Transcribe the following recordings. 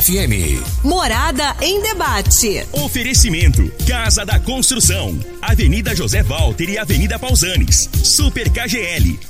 Morada FM. Morada em debate. Oferecimento: Casa da Construção, Avenida José Walter e Avenida Pausanes. Super KGL.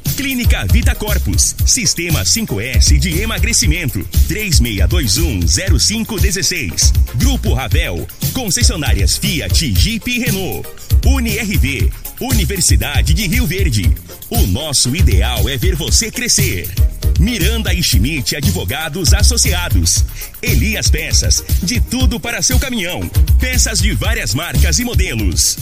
Clínica Vita Corpus. Sistema 5S de emagrecimento. 36210516. Grupo Ravel. Concessionárias Fiat, Jeep e Renault. UniRV. Universidade de Rio Verde. O nosso ideal é ver você crescer. Miranda e Schmidt Advogados Associados. Elias Peças. De tudo para seu caminhão. Peças de várias marcas e modelos.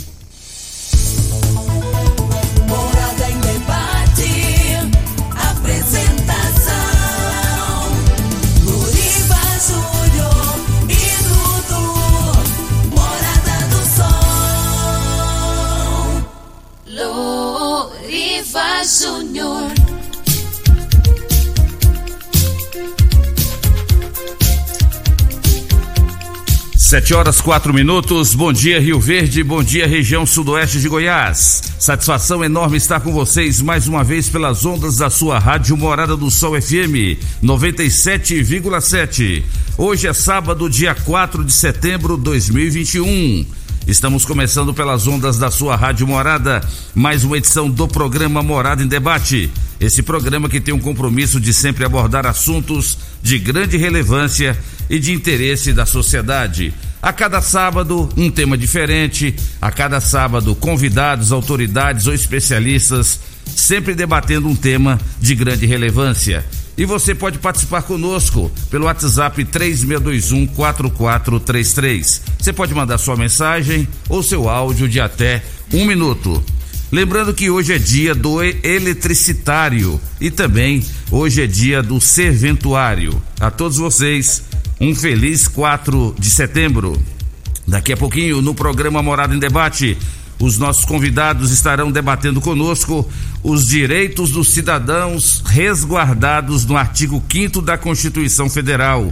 Júnior. Sete horas quatro minutos. Bom dia Rio Verde, bom dia região sudoeste de Goiás. Satisfação enorme estar com vocês mais uma vez pelas ondas da sua rádio Morada do Sol FM 97,7. Hoje é sábado, dia 4 de setembro de 2021. Estamos começando pelas ondas da sua rádio Morada, mais uma edição do programa Morada em Debate. Esse programa que tem um compromisso de sempre abordar assuntos de grande relevância e de interesse da sociedade. A cada sábado, um tema diferente, a cada sábado, convidados, autoridades ou especialistas, sempre debatendo um tema de grande relevância. E você pode participar conosco pelo WhatsApp 3621-4433. Você pode mandar sua mensagem ou seu áudio de até um minuto. Lembrando que hoje é dia do eletricitário e também hoje é dia do serventuário. A todos vocês, um feliz 4 de setembro. Daqui a pouquinho, no programa Morada em Debate, os nossos convidados estarão debatendo conosco os direitos dos cidadãos resguardados no artigo 5 da Constituição Federal.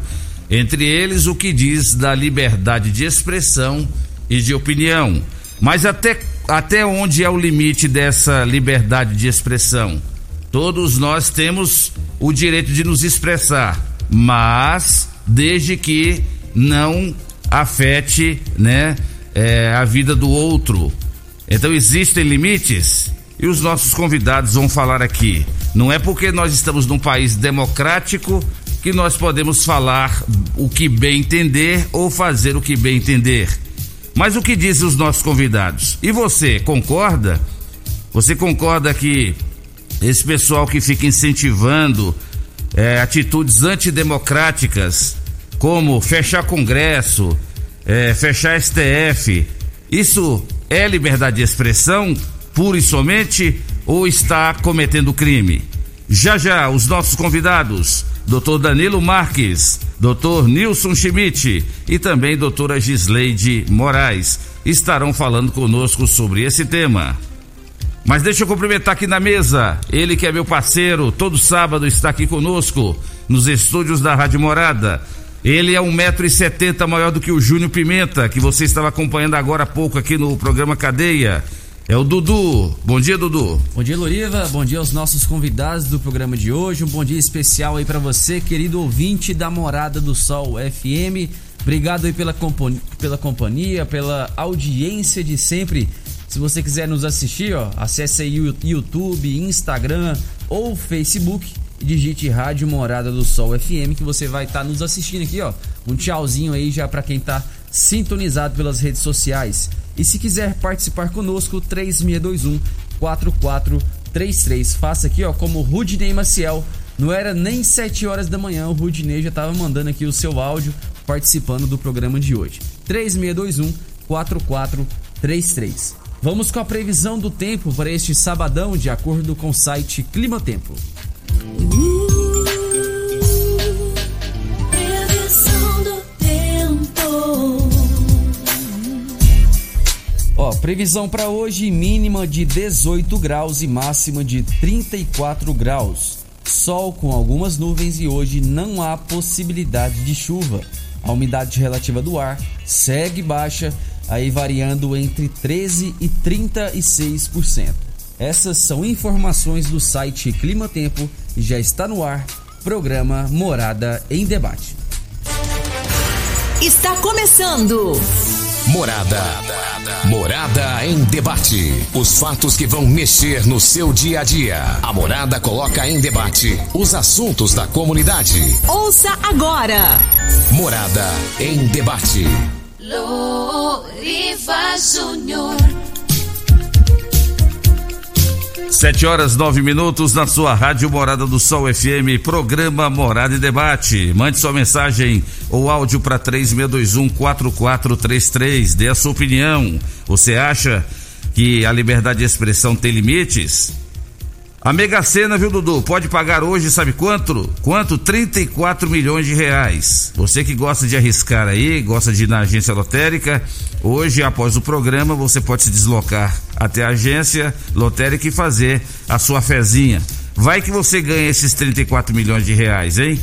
Entre eles, o que diz da liberdade de expressão e de opinião. Mas até, até onde é o limite dessa liberdade de expressão? Todos nós temos o direito de nos expressar, mas desde que não afete né, é, a vida do outro. Então existem limites e os nossos convidados vão falar aqui. Não é porque nós estamos num país democrático que nós podemos falar o que bem entender ou fazer o que bem entender. Mas o que dizem os nossos convidados? E você concorda? Você concorda que esse pessoal que fica incentivando é, atitudes antidemocráticas, como fechar Congresso, é, fechar STF, isso é liberdade de expressão, pura e somente, ou está cometendo crime? Já já, os nossos convidados, Dr. Danilo Marques, Dr. Nilson Schmidt e também doutora Gisleide Moraes, estarão falando conosco sobre esse tema. Mas deixa eu cumprimentar aqui na mesa, ele que é meu parceiro, todo sábado está aqui conosco, nos estúdios da Rádio Morada. Ele é um metro e setenta maior do que o Júnior Pimenta, que você estava acompanhando agora há pouco aqui no programa Cadeia. É o Dudu. Bom dia, Dudu. Bom dia, Loriva. Bom dia aos nossos convidados do programa de hoje. Um bom dia especial aí para você, querido ouvinte da Morada do Sol FM. Obrigado aí pela, pela companhia, pela audiência de sempre. Se você quiser nos assistir, ó, acesse aí o YouTube, Instagram ou Facebook digite Rádio Morada do Sol FM que você vai estar tá nos assistindo aqui, ó. Um tchauzinho aí já para quem tá sintonizado pelas redes sociais. E se quiser participar conosco, 3621 4433. Faça aqui, ó, como Rudney Maciel. Não era nem 7 horas da manhã, o Rudney já estava mandando aqui o seu áudio participando do programa de hoje. 3621 4433. Vamos com a previsão do tempo para este sabadão, de acordo com o site Clima Tempo. Tempo. previsão para hoje mínima de 18 graus e máxima de 34 graus. Sol com algumas nuvens e hoje não há possibilidade de chuva. A umidade relativa do ar segue baixa, aí variando entre 13 e 36%. Essas são informações do site Clima Tempo e já está no ar programa Morada em Debate. Está começando. Morada. Morada em debate. Os fatos que vão mexer no seu dia a dia. A Morada coloca em debate os assuntos da comunidade. Ouça agora. Morada em debate. Loriva Júnior. Sete horas nove minutos na sua rádio Morada do Sol FM, programa Morada e Debate. Mande sua mensagem ou áudio para 3621-4433. Dê a sua opinião. Você acha que a liberdade de expressão tem limites? A Mega Sena, viu, Dudu? Pode pagar hoje, sabe quanto? Quanto? 34 milhões de reais. Você que gosta de arriscar aí, gosta de ir na agência lotérica, hoje, após o programa, você pode se deslocar até a agência lotérica e fazer a sua fezinha. Vai que você ganha esses 34 milhões de reais, hein?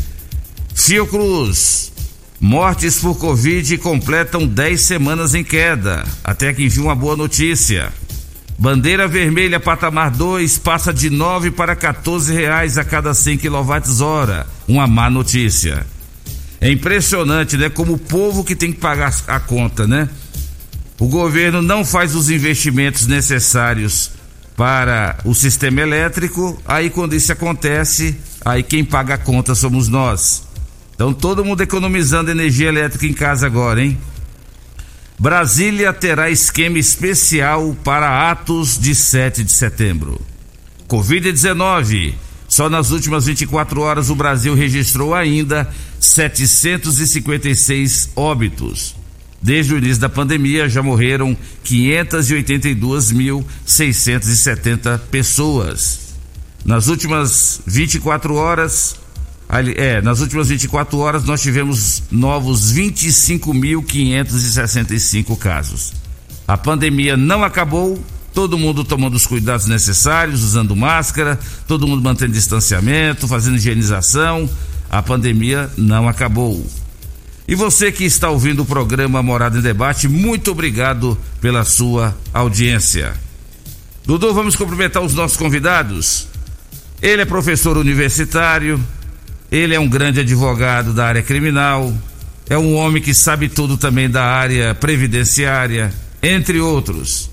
Fiocruz. Mortes por Covid completam 10 semanas em queda. Até que enfim uma boa notícia. Bandeira vermelha patamar 2 passa de 9 para 14 reais a cada 100 kWh. Uma má notícia. É impressionante, né? Como o povo que tem que pagar a conta, né? O governo não faz os investimentos necessários para o sistema elétrico. Aí quando isso acontece, aí quem paga a conta somos nós. Então todo mundo economizando energia elétrica em casa agora, hein? Brasília terá esquema especial para atos de 7 de setembro. Covid-19. Só nas últimas 24 horas o Brasil registrou ainda 756 óbitos. Desde o início da pandemia já morreram 582.670 pessoas. Nas últimas 24 horas, Ali- É, nas últimas 24 horas nós tivemos novos 25.565 casos. A pandemia não acabou, todo mundo tomando os cuidados necessários, usando máscara, todo mundo mantendo distanciamento, fazendo higienização. A pandemia não acabou. E você que está ouvindo o programa Morada em Debate, muito obrigado pela sua audiência. Dudu, vamos cumprimentar os nossos convidados. Ele é professor universitário, ele é um grande advogado da área criminal, é um homem que sabe tudo também da área previdenciária, entre outros.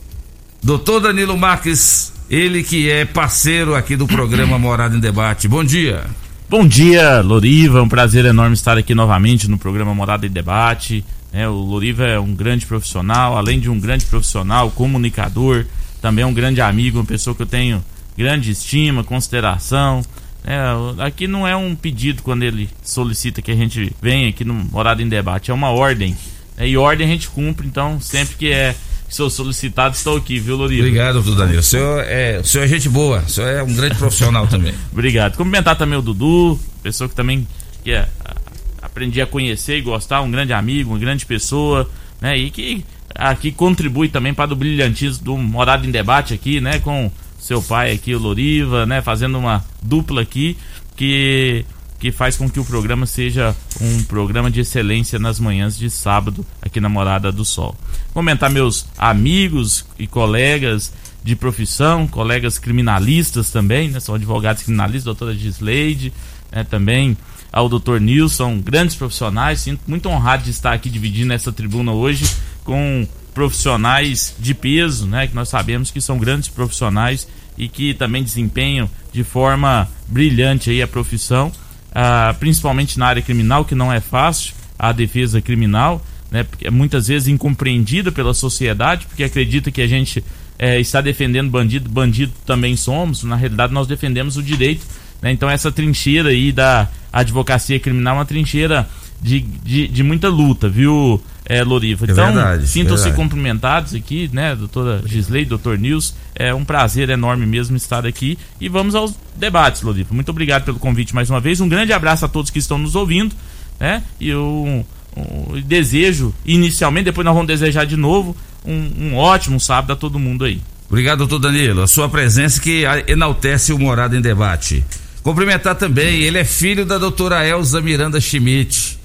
Doutor Danilo Marques, ele que é parceiro aqui do programa Morada em Debate. Bom dia. Bom dia, Loriva. É um prazer enorme estar aqui novamente no programa Morada e Debate. É, o Loriva é um grande profissional, além de um grande profissional, comunicador, também é um grande amigo, uma pessoa que eu tenho grande estima, consideração. É, aqui não é um pedido quando ele solicita que a gente venha aqui no Morada em Debate, é uma ordem. É, e ordem a gente cumpre, então sempre que é que sou solicitado, estou aqui, viu, Loriva? Obrigado, doutor Danilo. O senhor é, o senhor é gente boa, o senhor é um grande profissional também. Obrigado. Cumprimentar também o Dudu, pessoa que também que é, aprendi a conhecer e gostar, um grande amigo, uma grande pessoa, né? E que aqui contribui também para o brilhantismo do Morado em Debate aqui, né? Com seu pai aqui, o Loriva, né? Fazendo uma dupla aqui que que faz com que o programa seja um programa de excelência nas manhãs de sábado aqui na Morada do Sol. Comentar meus amigos e colegas de profissão, colegas criminalistas também, né? São advogados criminalistas, doutora Gisleide, né? também ao doutor Nilson, grandes profissionais, sinto muito honrado de estar aqui dividindo essa tribuna hoje com profissionais de peso, né? Que nós sabemos que são grandes profissionais e que também desempenham de forma brilhante aí a profissão, ah, principalmente na área criminal, que não é fácil, a defesa criminal, né? Porque é muitas vezes incompreendida pela sociedade, porque acredita que a gente eh, está defendendo bandido, bandido também somos, na realidade nós defendemos o direito, né? Então essa trincheira aí da advocacia criminal é uma trincheira de, de, de muita luta, viu, eh, Loriva? É então, sintam-se verdade. cumprimentados aqui, né, doutora Gisley, doutor Nils. É um prazer enorme mesmo estar aqui. E vamos aos debates, Loriva. Muito obrigado pelo convite mais uma vez. Um grande abraço a todos que estão nos ouvindo, né? E um um, desejo inicialmente, depois nós vamos desejar de novo um, um ótimo sábado a todo mundo aí. Obrigado, doutor Danilo. A sua presença que enaltece o Morada em Debate. Cumprimentar também, ele é filho da doutora Elza Miranda Schmidt.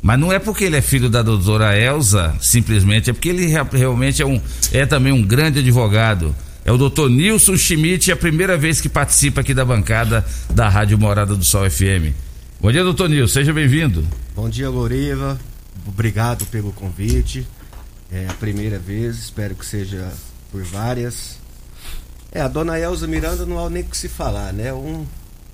Mas não é porque ele é filho da doutora Elza, simplesmente, é porque ele rea- realmente é, um, é também um grande advogado. É o doutor Nilson Schmidt, é a primeira vez que participa aqui da bancada da Rádio Morada do Sol FM. Bom dia, doutor Nilson, seja bem-vindo. Bom dia, Loriva. Obrigado pelo convite. É a primeira vez, espero que seja por várias. É, a dona Elza Miranda não há nem o que se falar, né? Um,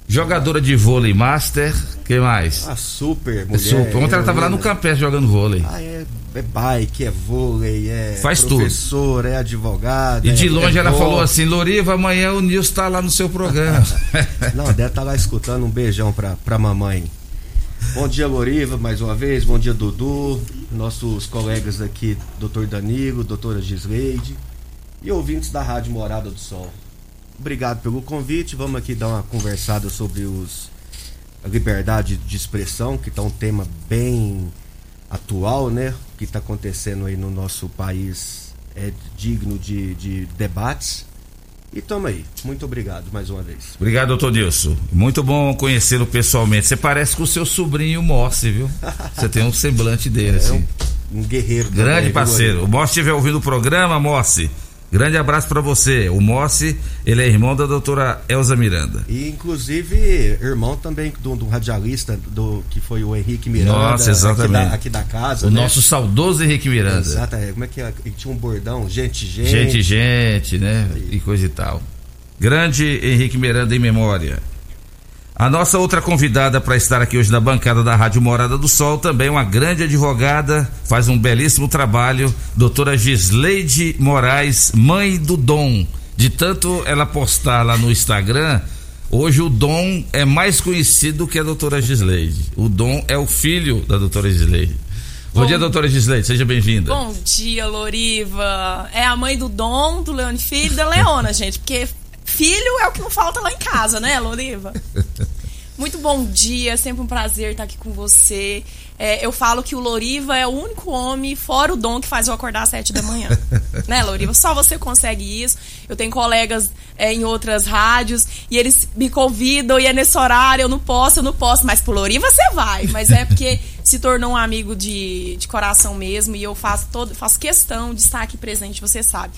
Jogadora de vôlei master, que mais? uma super É mulher. super. Ontem ela estava lá no heroína. Campestre jogando vôlei. Ah, é, é bike, é vôlei, é Faz tudo. professor, é advogado. E é- de longe é ela falou assim: Loriva, amanhã o Nilson tá lá no seu programa. Não, deve estar lá escutando. Um beijão pra, pra mamãe. Bom dia, Loriva, mais uma vez. Bom dia, Dudu. Nossos colegas aqui, Dr. Danilo, doutora Gisleide. E ouvintes da Rádio Morada do Sol. Obrigado pelo convite. Vamos aqui dar uma conversada sobre os, a liberdade de expressão, que está um tema bem atual, né? O que está acontecendo aí no nosso país é digno de, de debates. E tamo aí. Muito obrigado mais uma vez. Obrigado, doutor Nilson. Muito bom conhecê-lo pessoalmente. Você parece com o seu sobrinho Morse, viu? Você tem um semblante dele, É assim. um, um guerreiro. também, Grande viu, parceiro. O Morse estiver ouvindo o programa, Morse. Grande abraço pra você. O Morse, ele é irmão da doutora Elza Miranda. E inclusive irmão também do, do radialista do que foi o Henrique Miranda. Nossa, exatamente. Aqui da, aqui da casa. O né? nosso saudoso Henrique Miranda. Exato, é, como é que é? Ele tinha um bordão, gente, gente. Gente, gente, né? E coisa e tal. Grande Henrique Miranda em memória. A nossa outra convidada para estar aqui hoje na bancada da Rádio Morada do Sol, também uma grande advogada, faz um belíssimo trabalho, doutora Gisleide Moraes, mãe do Dom. De tanto ela postar lá no Instagram, hoje o Dom é mais conhecido que a doutora Gisleide. O Dom é o filho da doutora Gisleide. Bom, Bom- dia, doutora Gisleide, seja bem-vinda. Bom dia, Loriva. É a mãe do Dom, do Leone Filho e da Leona, gente. Porque filho é o que não falta lá em casa, né, Loriva? Muito bom dia, sempre um prazer estar aqui com você. É, eu falo que o Loriva é o único homem, fora o Dom, que faz eu acordar às sete da manhã. né, Loriva? Só você consegue isso. Eu tenho colegas é, em outras rádios e eles me convidam e é nesse horário, eu não posso, eu não posso. Mas pro Loriva você vai. Mas é porque se tornou um amigo de, de coração mesmo e eu faço, todo, faço questão de estar aqui presente, você sabe.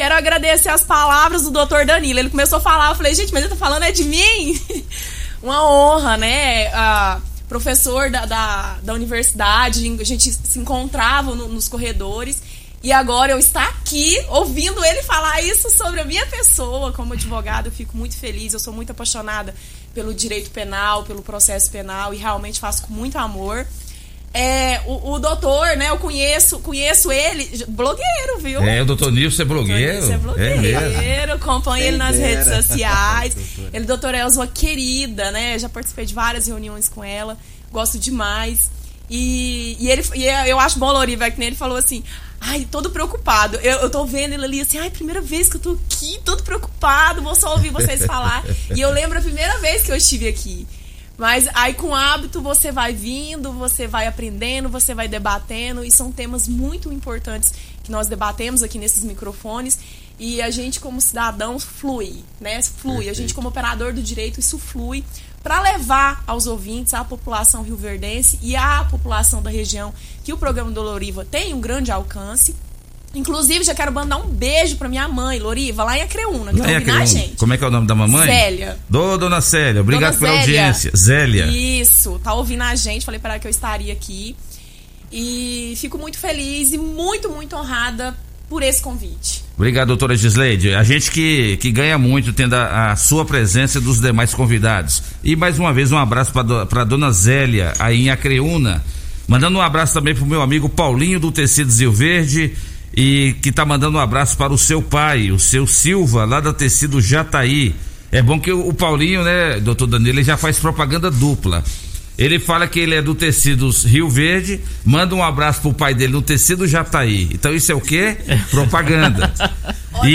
Quero agradecer as palavras do Dr. Danilo. Ele começou a falar, eu falei, gente, mas ele tá falando é de mim? Uma honra, né? Ah, professor da, da, da universidade, a gente se encontrava no- nos corredores. E agora eu estar aqui ouvindo ele falar isso sobre a minha pessoa como advogado, eu fico muito feliz. Eu sou muito apaixonada pelo direito penal, pelo processo penal e realmente faço com muito amor. É, o, o doutor, né? Eu conheço, conheço ele, blogueiro, viu? É, o doutor Nilson é blogueiro. Você é É blogueiro, acompanha Quem ele nas redes sociais. Doutor. ele, doutora Elza, uma querida, né? Já participei de várias reuniões com ela, gosto demais. E, e ele, e eu acho bom, Loriva, que nem ele falou assim. Ai, todo preocupado. Eu, eu tô vendo ele ali assim, ai, primeira vez que eu tô aqui, todo preocupado, vou só ouvir vocês falar. e eu lembro a primeira vez que eu estive aqui. Mas aí com hábito você vai vindo, você vai aprendendo, você vai debatendo e são temas muito importantes que nós debatemos aqui nesses microfones e a gente como cidadão flui, né? Flui, a gente como operador do direito isso flui para levar aos ouvintes, à população rioverdense e à população da região que o programa do Loriva tem um grande alcance. Inclusive, já quero mandar um beijo pra minha mãe, Loriva, lá em Acreúna, que tá É, ouvindo gente. Como é que é o nome da mamãe? Zélia. Dô, dona Célia, obrigado Dona pela Zélia. audiência. Zélia. Isso, tá ouvindo a gente, falei para ela que eu estaria aqui. E fico muito feliz e muito, muito honrada por esse convite. Obrigado, doutora Gisleide. A gente que, que ganha muito tendo a, a sua presença e dos demais convidados. E mais uma vez um abraço para dona Zélia, aí em Acreúna. Mandando um abraço também pro meu amigo Paulinho do Tecido Zil Verde. E que tá mandando um abraço para o seu pai, o seu Silva, lá da Tecido Jataí. É bom que o, Paulinho, né, doutor Danilo, ele já faz propaganda dupla. Ele fala que ele é do Tecidos Rio Verde, manda um abraço pro pai dele no Tecido Jataí. Então isso é o quê? Propaganda.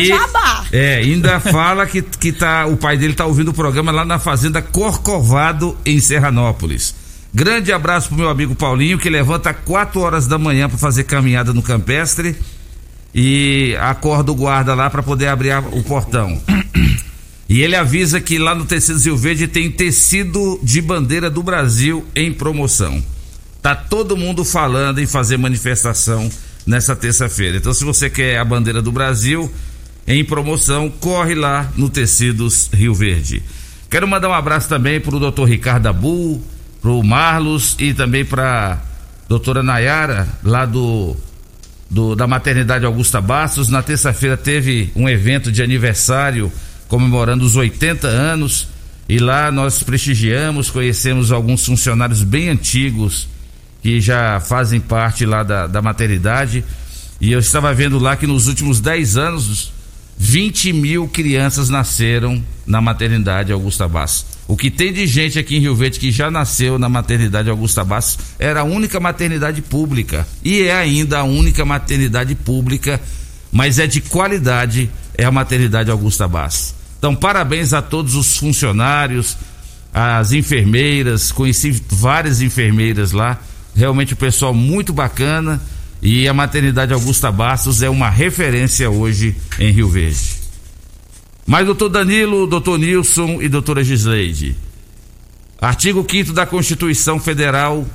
Jabá. é, ainda fala que, que tá, o pai dele tá ouvindo o programa lá na Fazenda Corcovado, em Serranópolis. Grande abraço pro meu amigo Paulinho, que levanta 4 horas da manhã para fazer caminhada no campestre e acorda o guarda lá para poder abrir o portão. E ele avisa que lá no Tecido Rio Verde tem tecido de bandeira do Brasil em promoção. Tá todo mundo falando em fazer manifestação nessa terça-feira. Então, se você quer a bandeira do Brasil em promoção, corre lá no Tecidos Rio Verde. Quero mandar um abraço também pro Dr. Ricardo Abu, pro Marlos e também pra doutora Nayara, lá do do- da maternidade Augusta Bastos. Na terça-feira teve um evento de aniversário comemorando os 80 anos e lá nós prestigiamos, conhecemos alguns funcionários bem antigos que já fazem parte lá da, da maternidade. E eu estava vendo lá que nos últimos 10 anos, 20 mil crianças nasceram na maternidade Augusta Bastos. O que tem de gente aqui em Rio Verde que já nasceu na maternidade Augusta Bastos era a única maternidade pública. E é ainda a única maternidade pública, mas é de qualidade, é a maternidade Augusta Bastos. Então, parabéns a todos os funcionários, as enfermeiras, conheci várias enfermeiras lá, realmente o pessoal muito bacana e a maternidade Augusta Bastos é uma referência hoje em Rio Verde. Mas doutor Danilo, doutor Nilson e doutora Gisleide, artigo 5 da Constituição Federal,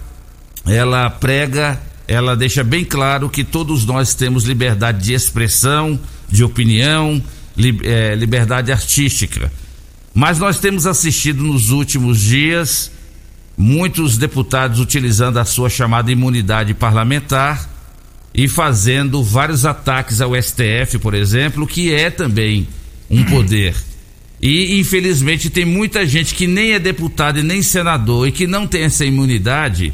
ela prega, ela deixa bem claro que todos nós temos liberdade de expressão, de opinião, eh, liberdade artística. Mas nós temos assistido nos últimos dias muitos deputados utilizando a sua chamada imunidade parlamentar e fazendo vários ataques ao STF, por exemplo, que é também um poder. E infelizmente tem muita gente que nem é deputado e nem senador e que não tem essa imunidade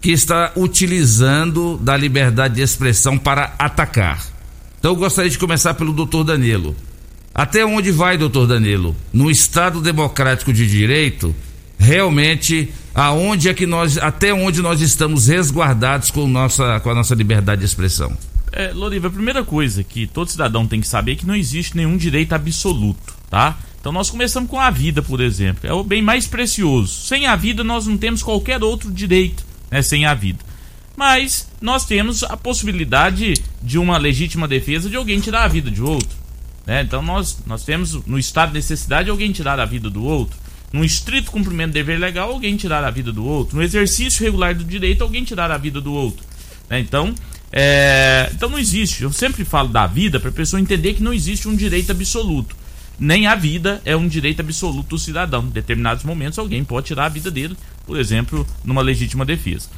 que está utilizando da liberdade de expressão para atacar. Então eu gostaria de começar pelo doutor Danilo. Até onde vai, doutor Danilo? No Estado Democrático de Direito, realmente, aonde é que nós, até onde nós estamos resguardados com, nossa, com a nossa liberdade de expressão? É, Loriva, a primeira coisa que todo cidadão tem que saber é que não existe nenhum direito absoluto, tá? Então nós começamos com a vida, por exemplo. É o bem mais precioso. Sem a vida nós não temos qualquer outro direito, né? Sem a vida. Mas nós temos a possibilidade de uma legítima defesa de alguém tirar a vida de outro. Né? Então nós, nós temos no estado de necessidade alguém tirar a vida do outro. Num estrito cumprimento do dever legal, alguém tirar a vida do outro. No exercício regular do direito, alguém tirar a vida do outro. né? Então, é, então não existe. Eu sempre falo da vida para a pessoa entender que não existe um direito absoluto. Nem a vida é um direito absoluto do cidadão. Em determinados momentos, alguém pode tirar a vida dele, por exemplo, numa legítima defesa.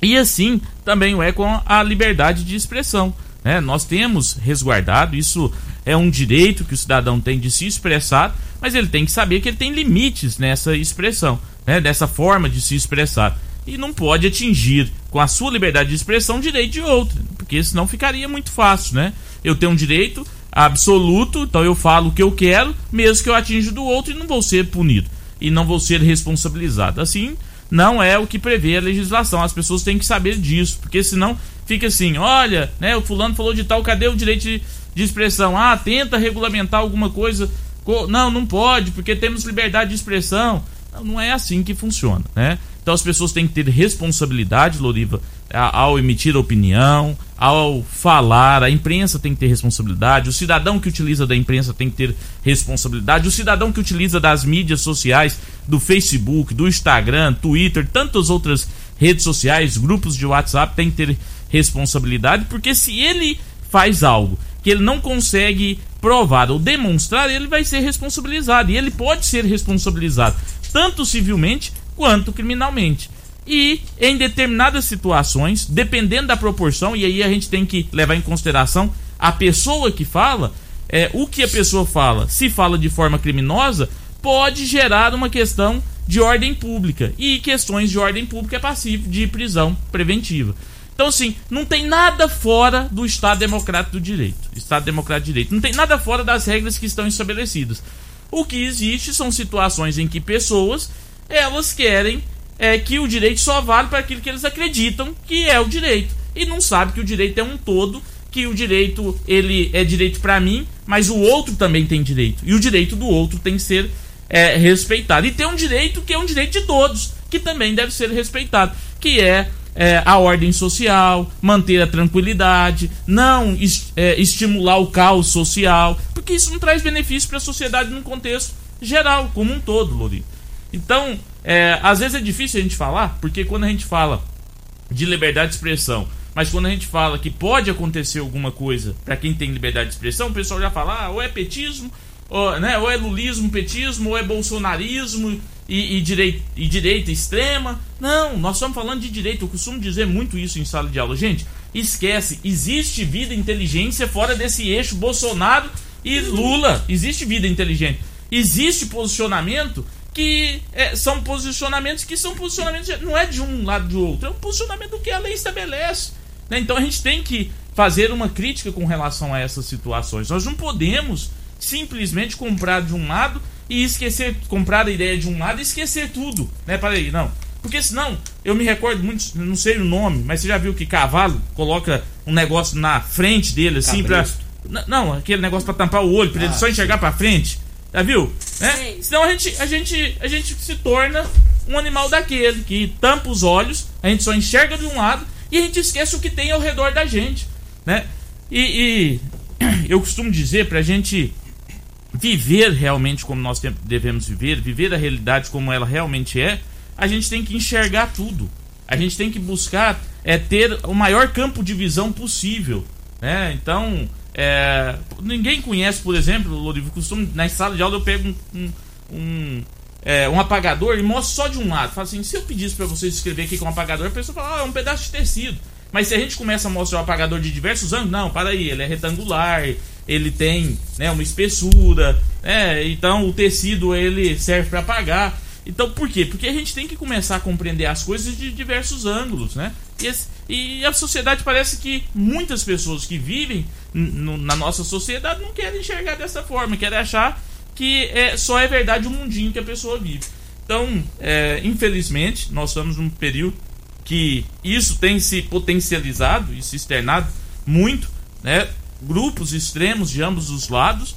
E assim também é com a liberdade de expressão. né? Nós temos resguardado, isso é um direito que o cidadão tem de se expressar, mas ele tem que saber que ele tem limites nessa expressão, né? dessa forma de se expressar. E não pode atingir com a sua liberdade de expressão direito de outro, porque senão ficaria muito fácil, né? Eu tenho um direito absoluto, então eu falo o que eu quero, mesmo que eu atinja do outro e não vou ser punido e não vou ser responsabilizado. Assim, não é o que prevê a legislação. As pessoas têm que saber disso, porque senão fica assim: olha, né, o fulano falou de tal, cadê o direito de, de expressão? Ah, tenta regulamentar alguma coisa. Co- Não, não pode, porque temos liberdade de expressão. Não, não é assim que funciona, né? Então as pessoas têm que ter responsabilidade, Loriva, ao emitir opinião, ao falar. A imprensa tem que ter responsabilidade. O cidadão que utiliza da imprensa tem que ter responsabilidade. O cidadão que utiliza das mídias sociais, do Facebook, do Instagram, Twitter, tantas outras redes sociais, grupos de WhatsApp, tem que ter responsabilidade, porque se ele faz algo que ele não consegue provar ou demonstrar, ele vai ser responsabilizado. E ele pode ser responsabilizado tanto civilmente quanto criminalmente. E em determinadas situações, dependendo da proporção, e aí a gente tem que levar em consideração a pessoa que fala, é, o que a pessoa fala, se fala de forma criminosa, pode gerar uma questão de ordem pública. E questões de ordem pública é passivo de prisão preventiva. Então, assim, não tem nada fora do Estado Democrático do Direito. Estado Democrático de Direito. Não tem nada fora das regras que estão estabelecidas. O que existe são situações em que pessoas elas querem é, que o direito só vale para aquilo que eles acreditam que é o direito. E não sabe que o direito é um todo, que o direito ele é direito para mim, mas o outro também tem direito. E o direito do outro tem que ser é, respeitado. E tem um direito que é um direito de todos, que também deve ser respeitado, que é, é, a ordem social, manter a tranquilidade, não es- é, estimular o caos social, porque isso não traz benefício para a sociedade num contexto geral, como um todo, Lori. Então, é, às vezes é difícil a gente falar, porque quando a gente fala de liberdade de expressão, mas quando a gente fala que pode acontecer alguma coisa para quem tem liberdade de expressão, o pessoal já fala, ah, ou é petismo, ou, né, ou é lulismo, petismo, ou é bolsonarismo e, e, direi- e direita extrema. Não, nós estamos falando de direita. Eu costumo dizer muito isso em sala de aula. Gente, esquece, existe vida e inteligência fora desse eixo Bolsonaro e Lula. Existe vida inteligente. Existe posicionamento que é, são posicionamentos que são posicionamentos, não é de um lado do outro, é um posicionamento que a lei estabelece. né? Então a gente tem que fazer uma crítica com relação a essas situações. Nós não podemos simplesmente comprar de um lado e esquecer, comprar a ideia de um lado e esquecer tudo, né? Para aí, não. Porque senão, eu me recordo muito, não sei o nome, mas você já viu que cavalo coloca um negócio na frente dele assim pra. Cabresto. N- Não, aquele negócio pra tampar o olho, pra ele Ah, só enxergar pra frente. Já viu? Né? Senão a gente, a, gente, a gente se torna um animal daquele que tampa os olhos, a gente só enxerga de um lado e a gente esquece o que tem ao redor da gente. Né? E, e eu costumo dizer pra gente viver realmente como nós devemos viver, viver a realidade como ela realmente é, a gente tem que enxergar tudo. A gente tem que buscar é ter o maior campo de visão possível, né? Então, é, ninguém conhece, por exemplo, Lorivo, costumo na sala de aula eu pego um, um, é, um apagador e mostro só de um lado. Falo assim, se eu pedisse pra você descrever o que é um apagador, a pessoa fala, ah, é um pedaço de tecido. Mas se a gente começa a mostrar o apagador de diversos ângulos, não, para aí, ele é retangular, ele tem né, uma espessura, né, então o tecido ele serve para apagar. Então por quê? Porque a gente tem que começar a compreender as coisas de diversos ângulos, né? E, esse- e a sociedade parece que muitas pessoas que vivem na nossa sociedade não querem enxergar dessa forma, querem achar que é, só é verdade o mundinho que a pessoa vive. Então, é, infelizmente, nós estamos num período que isso tem se potencializado e se externado muito, né? Grupos extremos de ambos os lados.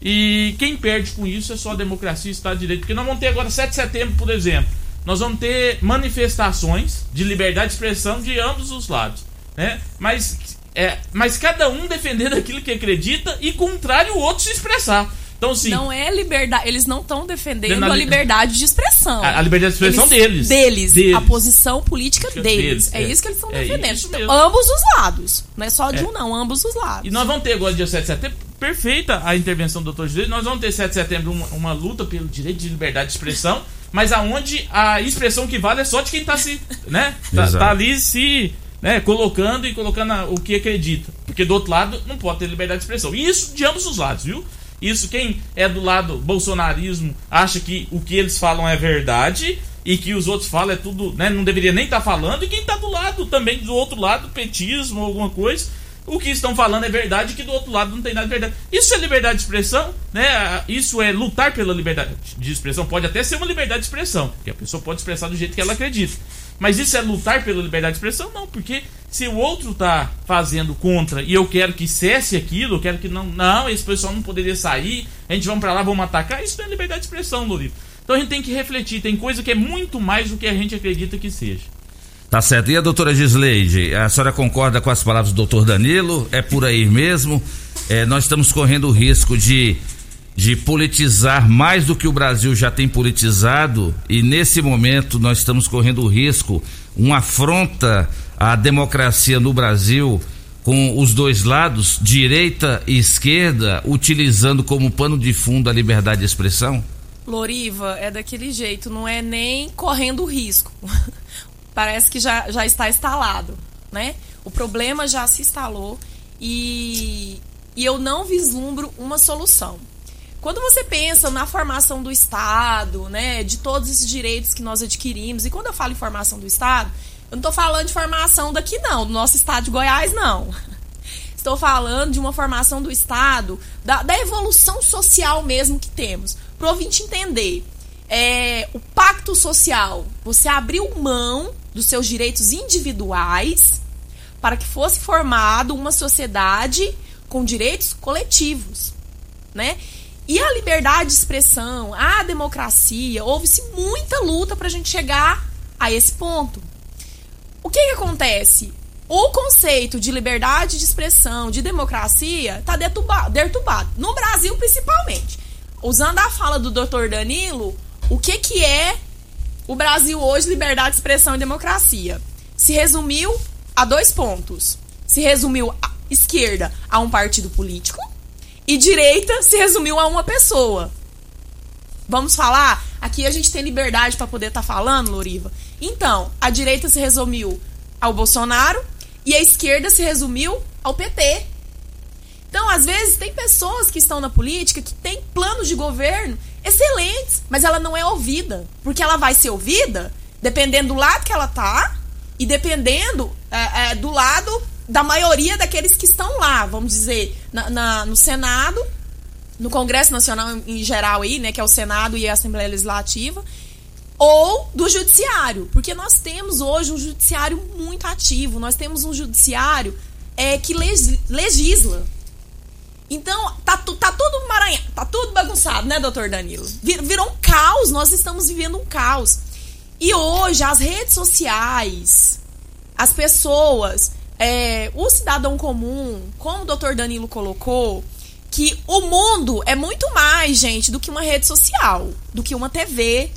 E quem perde com isso é só a democracia e o Estado de Direito. Porque nós vamos ter agora 7 de setembro, por exemplo. Nós vamos ter manifestações de liberdade de expressão de ambos os lados. Né? Mas, é, mas cada um defendendo aquilo que acredita e contrário o outro se expressar. Então, assim, Não é liberdade. Eles não estão defendendo Na a li- liberdade de expressão. A- a liberdade de expressão deles. Deles. Deles. A posição política deles. deles, É, é. isso que eles estão É defendendo. Então, ambos os lados. Não é só de É. um, não. Ambos os lados. E nós vamos ter agora, dia 7 de setembro, perfeita a intervenção do Dr. José. Nós vamos ter 7 de setembro uma, uma luta pelo direito de liberdade de expressão, mas aonde a expressão que vale é só de quem tá se. né? Tá, tá ali se. Né, colocando e colocando a- o que acredita. Porque do outro lado não pode ter liberdade de expressão. E isso de ambos os lados, viu? Isso quem é do lado bolsonarismo acha que o que eles falam é verdade e que os outros falam é tudo, né, não deveria nem estar falando, e quem tá do lado também do outro lado, petismo ou alguma coisa, o que estão falando é verdade que do outro lado não tem nada de verdade. Isso é liberdade de expressão, né? Isso é lutar pela liberdade de expressão. Pode até ser uma liberdade de expressão, porque a pessoa pode expressar do jeito que ela acredita. Mas isso é lutar pela liberdade de expressão? Não, porque se o outro tá fazendo contra e eu quero que cesse aquilo, eu quero que não, não, esse pessoal não poderia sair, a gente vamos pra lá, vamos atacar, isso não é liberdade de expressão, Lolito. Então a gente tem que refletir, tem coisa que é muito mais do que a gente acredita que seja. Tá certo. E a doutora Gisleide, a senhora concorda com as palavras do doutor Danilo? É por aí mesmo? É, nós estamos correndo o risco de, de politizar mais do que o Brasil já tem politizado e nesse momento nós estamos correndo o risco, uma afronta à democracia no Brasil com os dois lados, direita e esquerda, utilizando como pano de fundo a liberdade de expressão? Loriva é daquele jeito, não é nem correndo risco. Parece que já, já está instalado, né? O problema já se instalou e, e eu não vislumbro uma solução. Quando você pensa na formação do Estado, né, de todos esses direitos que nós adquirimos, e quando eu falo em formação do Estado, eu não estou falando de formação daqui não, do nosso Estado de Goiás não. Estou falando de uma formação do Estado, da, da evolução social mesmo que temos. Para o ouvinte entender, é, o pacto social, você abriu mão dos seus direitos individuais para que fosse formado uma sociedade com direitos coletivos, né? E a liberdade de expressão, a democracia, houve-se muita luta para a gente chegar a esse ponto. O que, que acontece? O conceito de liberdade de expressão, de democracia, está deturbado. No Brasil, principalmente. Usando a fala do Dr. Danilo, o que, que é o Brasil hoje, liberdade de expressão e democracia? Se resumiu a dois pontos. Se resumiu a esquerda a um partido político e direita se resumiu a uma pessoa. Vamos falar? Aqui a gente tem liberdade para poder estar tá falando, Loriva. Então, a direita se resumiu ao Bolsonaro e a esquerda se resumiu ao PT. Então, às vezes, tem pessoas que estão na política que têm planos de governo excelentes, mas ela não é ouvida. Porque ela vai ser ouvida dependendo do lado que ela tá e dependendo é, é, do lado da maioria daqueles que estão lá, vamos dizer, na, na, no Senado, no Congresso Nacional em geral aí, né, que é o Senado e a Assembleia Legislativa, ou do judiciário, porque nós temos hoje um judiciário muito ativo, nós temos um judiciário é, que legisla. Então, tá, tá tudo maranhado, tá tudo bagunçado, né, doutor Danilo? Vir, virou um caos, nós estamos vivendo um caos. E hoje, as redes sociais, as pessoas, é, o cidadão comum, como o doutor Danilo colocou, que o mundo é muito mais, gente, do que uma rede social, do que uma TV,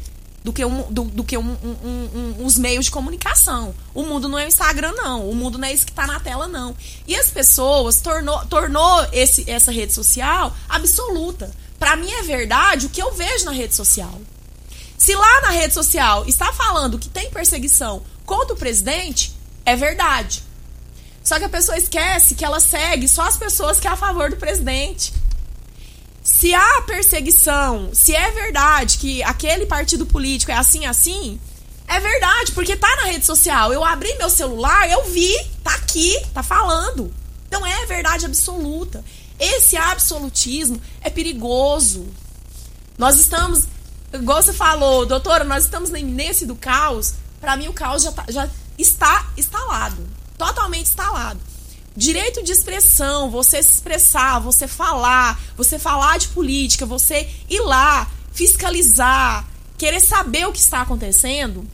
do que, um, do, do que um, um, um, os meios de comunicação. O mundo não é o Instagram, não. O mundo não é isso que está na tela, não. E as pessoas tornou, tornou esse, essa rede social absoluta. Para mim é verdade o que eu vejo na rede social. Se lá na rede social está falando que tem perseguição contra o presidente, é verdade. Só que a pessoa esquece que ela segue só as pessoas que é a favor do presidente se há perseguição, se é verdade que aquele partido político é assim, assim, é verdade, porque tá na rede social. Eu abri meu celular, eu vi, tá aqui, tá falando. Então é verdade absoluta. Esse absolutismo é perigoso. Nós estamos, igual você falou, doutora, nós estamos na iminência do caos. Para mim, o caos já, tá, já está instalado totalmente instalado direito de expressão, você se expressar, você falar, você falar de política, você ir lá, fiscalizar, querer saber o que está acontecendo,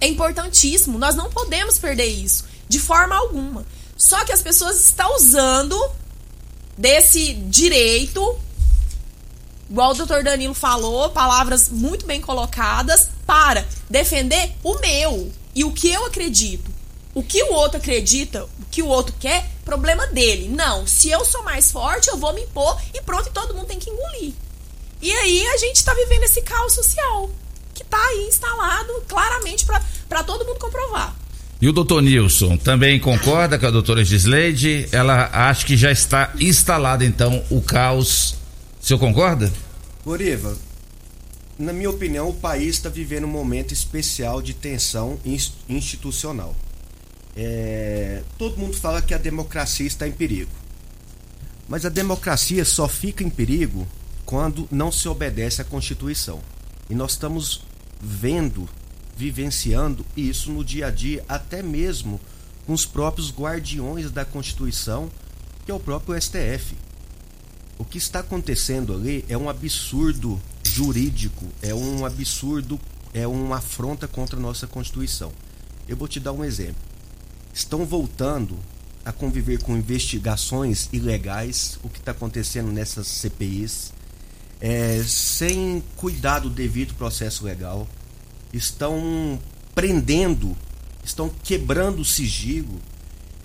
é importantíssimo. Nós não podemos perder isso, de forma alguma. Só que as pessoas estão usando desse direito, igual o doutor Danilo falou, palavras muito bem colocadas, para defender o meu e o que eu acredito. O que o outro acredita, o que o outro quer, problema dele. Não, se eu sou mais forte, eu vou me impor e pronto, e todo mundo tem que engolir. E aí a gente está vivendo esse caos social que está aí instalado claramente para todo mundo comprovar. E o doutor Nilson também concorda com a doutora Gisleide? Ela acha que já está instalado então o caos. O senhor concorda? Goriva, na minha opinião, o país está vivendo um momento especial de tensão institucional. É, todo mundo fala que a democracia está em perigo. Mas a democracia só fica em perigo quando não se obedece à Constituição. E nós estamos vendo, vivenciando isso no dia a dia, até mesmo com os próprios guardiões da Constituição, que é o próprio STF. O que está acontecendo ali é um absurdo jurídico, é um absurdo, é uma afronta contra a nossa Constituição. Eu vou te dar um exemplo estão voltando a conviver com investigações ilegais, o que está acontecendo nessas CPIs, é, sem cuidado devido processo legal, estão prendendo, estão quebrando o sigilo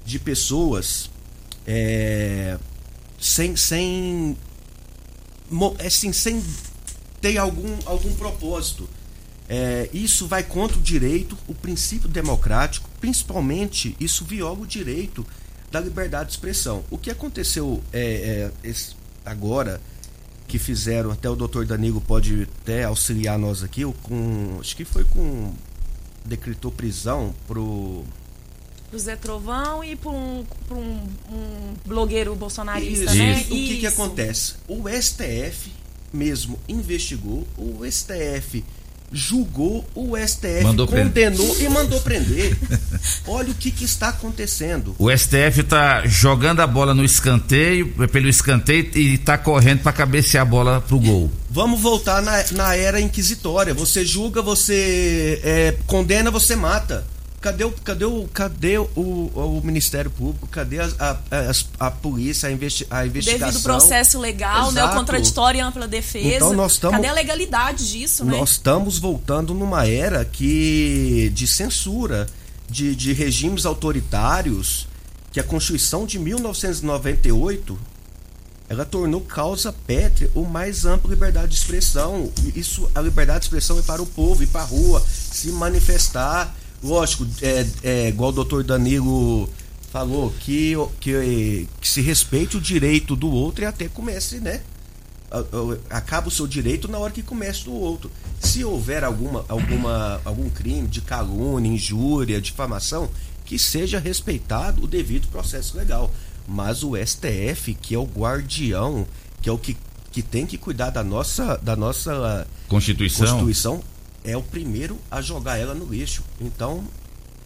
de pessoas é, sem, sem, assim, sem ter algum, algum propósito. É, isso vai contra o direito, o princípio democrático, principalmente isso viola o direito da liberdade de expressão. O que aconteceu é, é, agora que fizeram, até o doutor Danilo pode até auxiliar nós aqui, com, acho que foi com decretou prisão pro do Zé Trovão e para um, um, um, blogueiro bolsonarista, Isso. né? O que, que acontece? O STF mesmo investigou, o STF julgou o STF, Mandou prender. condenou e mandou prender. Olha o que, que está acontecendo. O STF tá jogando a bola no escanteio, pelo escanteio e tá correndo para cabecear a bola pro gol. Vamos voltar na, na era inquisitória. Você julga, você é, condena, você mata. Cadê o, cadê o, cadê o, o Ministério Público? Cadê a, a, a, a polícia, a, investi, a investigação? Devido processo legal, né? O Exato. contraditório e ampla defesa. Então nós tamo- Cadê a legalidade disso, né? Nós estamos voltando numa era que de censura, de, de regimes autoritários, que a Constituição de 1998 ela tornou causa pétrea o mais ampla liberdade de expressão. Isso, a liberdade de expressão é para o povo, ir para a rua, se manifestar. Lógico, é, é igual o doutor Danilo falou, que, que, que se respeite o direito do outro e até comece, né? acaba o seu direito na hora que começa o outro. Se houver alguma, alguma, algum crime de calúnia, injúria, difamação, que seja respeitado o devido processo legal. Mas o STF, que é o guardião, que é o que, que tem que cuidar da nossa, da nossa Constituição. Constituição, é o primeiro a jogar ela no lixo. Então,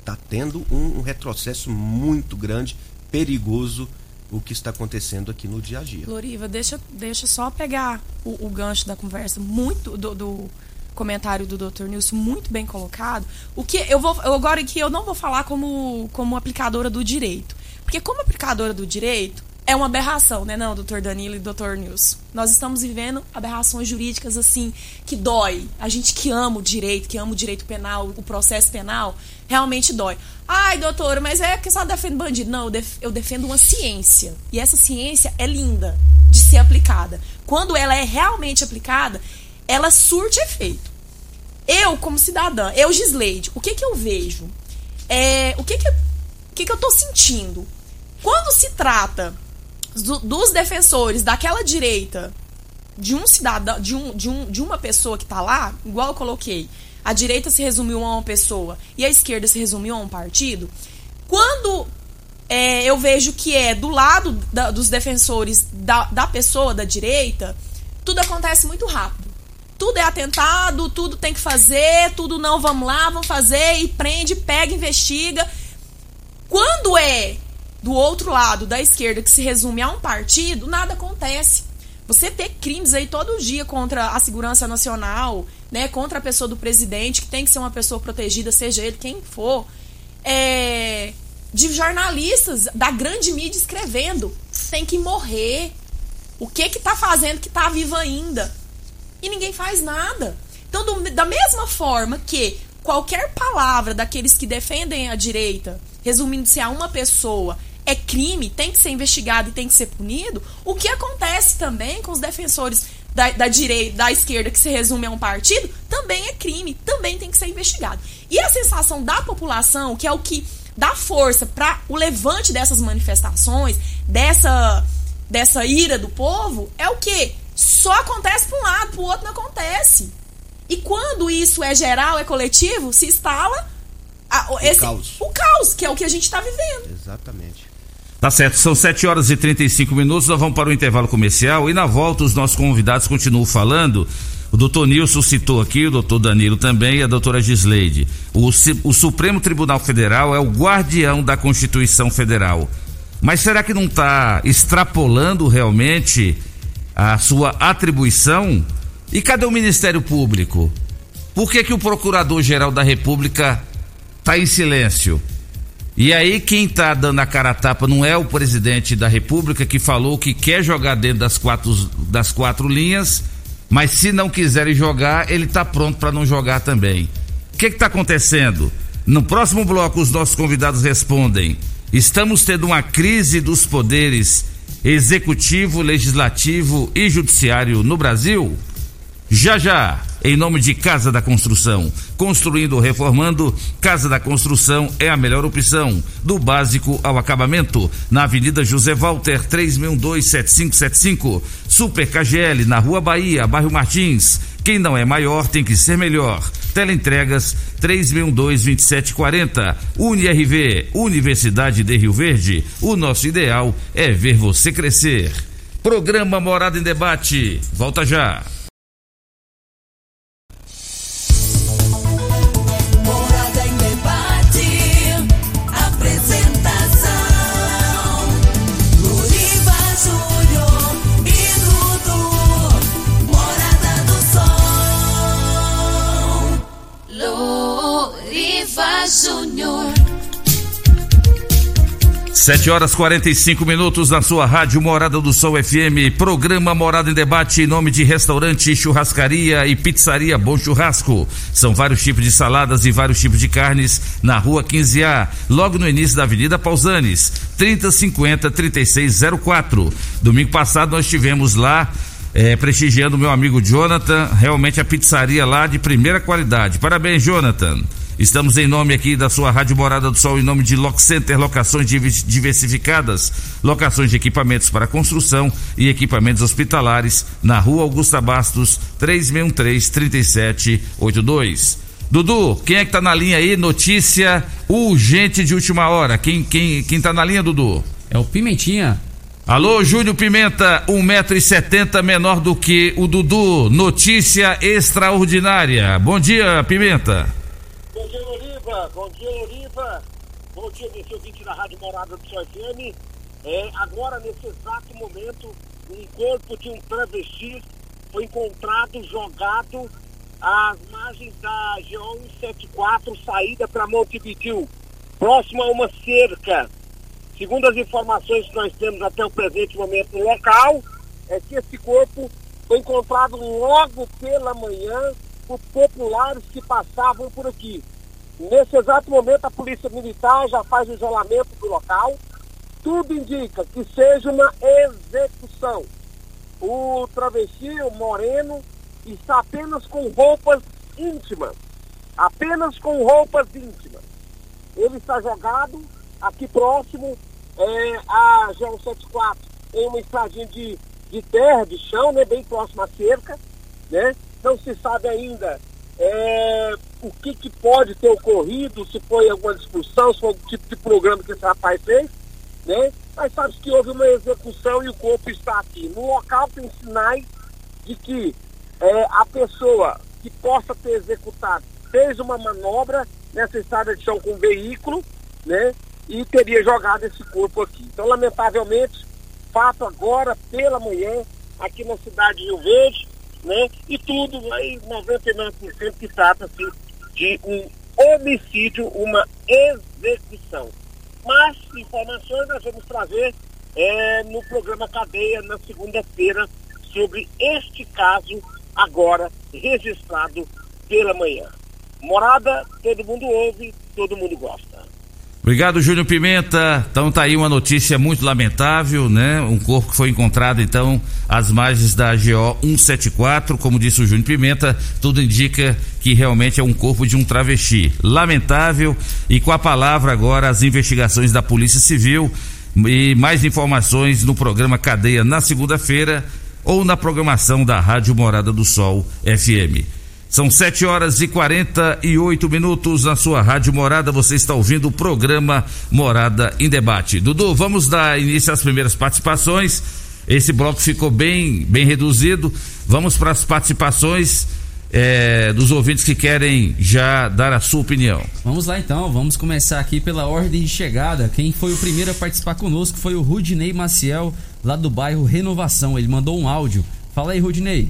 tá tendo um, um retrocesso muito grande, perigoso, o que está acontecendo aqui no dia a dia. Loriva, deixa, deixa só pegar o, o gancho da conversa muito do, do comentário do Dr. Nilson muito bem colocado. O que eu vou agora aqui eu não vou falar como como aplicadora do direito, porque como aplicadora do direito é uma aberração, né, não, Dr. Danilo e Dr. Nilson. Nós estamos vivendo aberrações jurídicas assim que dói. A gente que ama o direito, que ama o direito penal, o processo penal, realmente dói. Ai, doutora, mas é que só defende bandido. Não, eu, def- eu defendo uma ciência. E essa ciência é linda de ser aplicada. Quando ela é realmente aplicada, ela surte efeito. Eu, como cidadã, eu, Gisleide, o que que eu vejo? É, o que que, que que eu tô sentindo? Quando se trata do- dos defensores daquela direita, de um cidadão, de, um, de, um, de uma pessoa que tá lá, igual eu coloquei, a direita se resumiu a uma pessoa e a esquerda se resumiu a um partido, quando é, eu vejo que é do lado da- dos defensores da, da pessoa da direita, tudo acontece muito rápido. Tudo é atentado, tudo tem que fazer, tudo não, vamos lá, vamos fazer, e prende, pega, investiga. Quando é do outro lado, da esquerda, que se resume a um partido, nada acontece. Você vê crimes aí todo dia contra a segurança nacional, né, contra a pessoa do presidente, que tem que ser uma pessoa protegida, seja ele quem for. É, de jornalistas da grande mídia escrevendo, tem que morrer. O que que tá fazendo que tá vivo ainda? E ninguém faz nada. Então, do- da mesma forma que qualquer palavra daqueles que defendem a direita, resumindo-se a uma pessoa, é crime, tem que ser investigado e tem que ser punido, o que acontece também com os defensores da, da direita, da esquerda, que se resume a um partido, também é crime, também tem que ser investigado. E a sensação da população, que é o que dá força para o levante dessas manifestações, dessa dessa ira do povo é o que só acontece para um lado, para o outro não acontece. E quando isso é geral, é coletivo, se instala a- o, esse, caos. o caos, que é o que a gente está vivendo. Exatamente. Tá certo, são 7 horas e 35 minutos, nós vamos para o intervalo comercial e na volta os nossos convidados continuam falando. O doutor Nilson citou aqui, o doutor Danilo também e a doutora Gisleide. O, o Supremo Tribunal Federal é o guardião da Constituição Federal. Mas será que não está extrapolando realmente a sua atribuição? E cadê o Ministério Público? Por que, que o Procurador-Geral da República está em silêncio? E aí quem tá dando a cara a tapa não é o presidente da República que falou que quer jogar dentro das quatro, das quatro linhas, mas se não quiserem jogar, ele tá pronto para não jogar também. O que que tá acontecendo? No próximo bloco os nossos convidados respondem. Estamos tendo uma crise dos poderes executivo, legislativo e judiciário no Brasil? Já já, em nome de Casa da Construção. Construindo ou reformando, Casa da Construção é a melhor opção. Do básico ao acabamento. Na Avenida José Walter, 36127575. Super KGL, na Rua Bahia, bairro Martins. Quem não é maior tem que ser melhor. Teleentregas 36122740. UniRV, Universidade de Rio Verde. O nosso ideal é ver você crescer. Programa Morada em Debate. Volta já. Júnior. 7 horas 45 minutos na sua rádio Morada do Sol FM, programa Morada em Debate em nome de restaurante, churrascaria e pizzaria Bom Churrasco. São vários tipos de saladas e vários tipos de carnes na rua 15A, logo no início da Avenida Pausanes, 3050 3604. Domingo passado nós estivemos lá eh, prestigiando meu amigo Jonathan, realmente a pizzaria lá de primeira qualidade. Parabéns, Jonathan. Estamos em nome aqui da sua Rádio Morada do Sol, em nome de Lock Center, locações diversificadas, locações de equipamentos para construção e equipamentos hospitalares, na rua Augusta Bastos, 3613-3782. Dudu, quem é que tá na linha aí? Notícia urgente de última hora. Quem, quem, quem tá na linha, Dudu? É o Pimentinha. Alô, Júnior Pimenta, 1,70m menor do que o Dudu. Notícia extraordinária. Bom dia, Pimenta. Bom dia, Loriva. Bom dia, Loriva. Bom dia, você ouvinte da Rádio Morada do Sol FM. É, agora, nesse exato momento, um corpo de um travesti foi encontrado jogado às margens da G174, saída para Montevideo, próximo a uma cerca. Segundo as informações que nós temos até o presente momento no local, é que esse corpo foi encontrado logo pela manhã por populares que passavam por aqui. Nesse exato momento, a Polícia Militar já faz o isolamento do local. Tudo indica que seja uma execução. O travesti, o moreno, está apenas com roupas íntimas. Apenas com roupas íntimas. Ele está jogado aqui próximo é, a G174, em uma estradinha de, de terra, de chão, né, bem próximo à cerca. Né? Não se sabe ainda é, o que, que pode ter ocorrido, se foi alguma discussão, se foi algum tipo de programa que esse rapaz fez, né? Mas sabe que houve uma execução e o corpo está aqui. No local tem sinais de que é, a pessoa que possa ter executado fez uma manobra nessa estrada de chão com o veículo, né? E teria jogado esse corpo aqui. Então, lamentavelmente, fato agora pela manhã, aqui na cidade de Rio Verde, né? E tudo aí, 99% que trata-se de um homicídio, uma execução. Mas informações nós vamos trazer eh, no programa Cadeia na segunda-feira sobre este caso agora registrado pela manhã. Morada, todo mundo ouve, todo mundo gosta. Obrigado, Júnior Pimenta. Então tá aí uma notícia muito lamentável, né? Um corpo que foi encontrado então às margens da GO 174, como disse o Júnior Pimenta, tudo indica que realmente é um corpo de um travesti. Lamentável e com a palavra agora as investigações da Polícia Civil e mais informações no programa Cadeia na segunda-feira ou na programação da Rádio Morada do Sol FM. São 7 horas e 48 minutos na sua Rádio Morada. Você está ouvindo o programa Morada em Debate. Dudu, vamos dar início às primeiras participações. Esse bloco ficou bem, bem reduzido. Vamos para as participações eh, dos ouvintes que querem já dar a sua opinião. Vamos lá então, vamos começar aqui pela ordem de chegada. Quem foi o primeiro a participar conosco foi o Rudinei Maciel, lá do bairro Renovação. Ele mandou um áudio. Fala aí, Rudinei.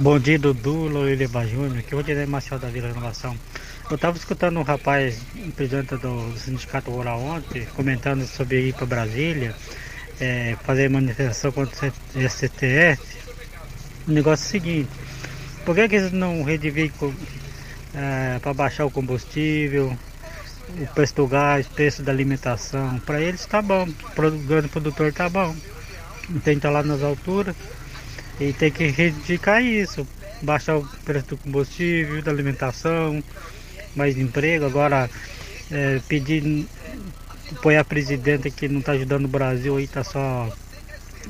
Bom dia, Dudu, Loíliba Júnior, que hoje é Marcial da Vila Renovação. Eu estava escutando um rapaz, um presidente do, Sindicato Rural ontem, comentando sobre ir para Brasília, é, fazer manifestação contra o STF. O negócio é o seguinte, por que, que eles não reivindicam é, para baixar o combustível, o preço do gás, o preço da alimentação? Para eles tá bom, o grande produtor tá bom. Tem que estar lá nas alturas. E tem que reivindicar isso, baixar o preço do combustível, da alimentação, mais emprego. Agora, é, pedir, apoiar a presidenta que não está ajudando o Brasil aí, está só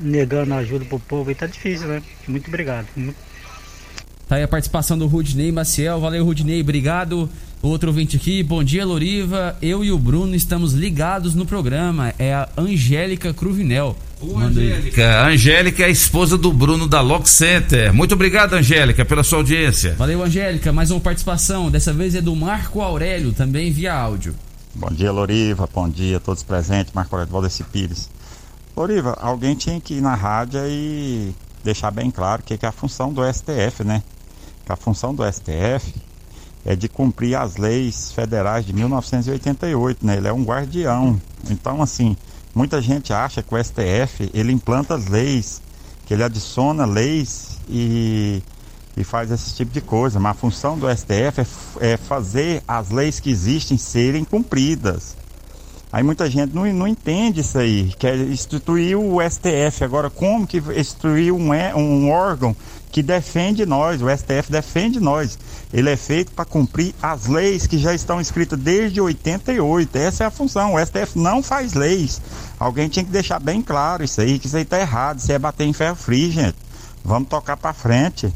negando ajuda pro povo, aí tá difícil, né? Muito obrigado. Tá aí a participação do Rudinei Maciel. Valeu, Rudinei, obrigado. Outro ouvinte aqui, bom dia, Loriva. Eu e o Bruno estamos ligados no programa. É a Angélica Cruvinel. Aí. Angélica, a Angélica é a esposa do Bruno da Lock Center. Muito obrigado, Angélica, pela sua audiência. Valeu, Angélica. Mais uma participação. Dessa vez é do Marco Aurélio, também via áudio. Bom dia, Loriva. Bom dia a todos presentes. Marco Aurélio Valdeci Pires. Loriva, alguém tinha que ir na rádio e deixar bem claro o que que é a função do STF, né? Que a função do STF é de cumprir as leis federais de 1988, né? Ele é um guardião. Então, assim, muita gente acha que o STF ele implanta as leis, que ele adiciona leis e, e faz esse tipo de coisa. Mas a função do STF é, é fazer as leis que existem serem cumpridas. Aí muita gente não, não entende isso aí, quer instituir o STF. Agora, como que instituir um, é- um órgão que defende nós? O STF defende nós. Ele é feito para cumprir as leis que já estão escritas desde 88. Essa é a função. O STF não faz leis. Alguém tinha que deixar bem claro isso aí, que isso aí tá errado. Isso é bater em ferro frio, gente. Vamos tocar para frente.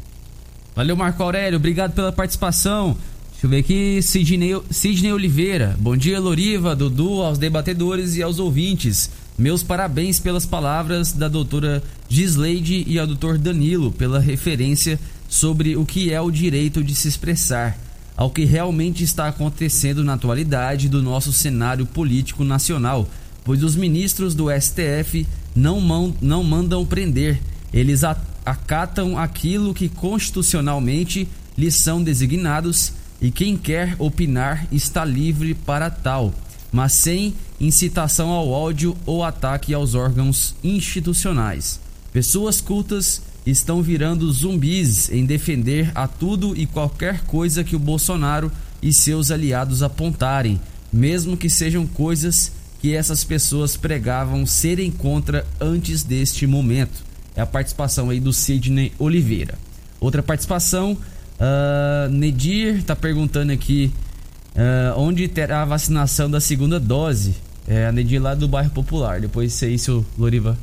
Valeu, Marco Aurélio. Obrigado pela participação. Deixa eu ver aqui. Sidney, Sidney Oliveira. Bom dia, Loriva, Dudu, aos debatedores e aos ouvintes. Meus parabéns pelas palavras da doutora Gisleide e ao doutor Danilo pela referência sobre o que é o direito de se expressar, ao que realmente está acontecendo na atualidade do nosso cenário político nacional, pois os ministros do STF não, mão- não mandam prender, eles acatam aquilo que constitucionalmente lhes são designados e quem quer opinar está livre para tal, mas sem incitação ao ódio ou ataque aos órgãos institucionais. Pessoas cultas estão virando zumbis em defender a tudo e qualquer coisa que o Bolsonaro e seus aliados apontarem, mesmo que sejam coisas que essas pessoas pregavam serem contra antes deste momento. É a participação aí do Sidney Oliveira. Outra participação, ah, Nedir está perguntando aqui ah, onde terá a vacinação da segunda dose. É a Nedir lá do bairro Popular. Depois, se aí, se o Loriva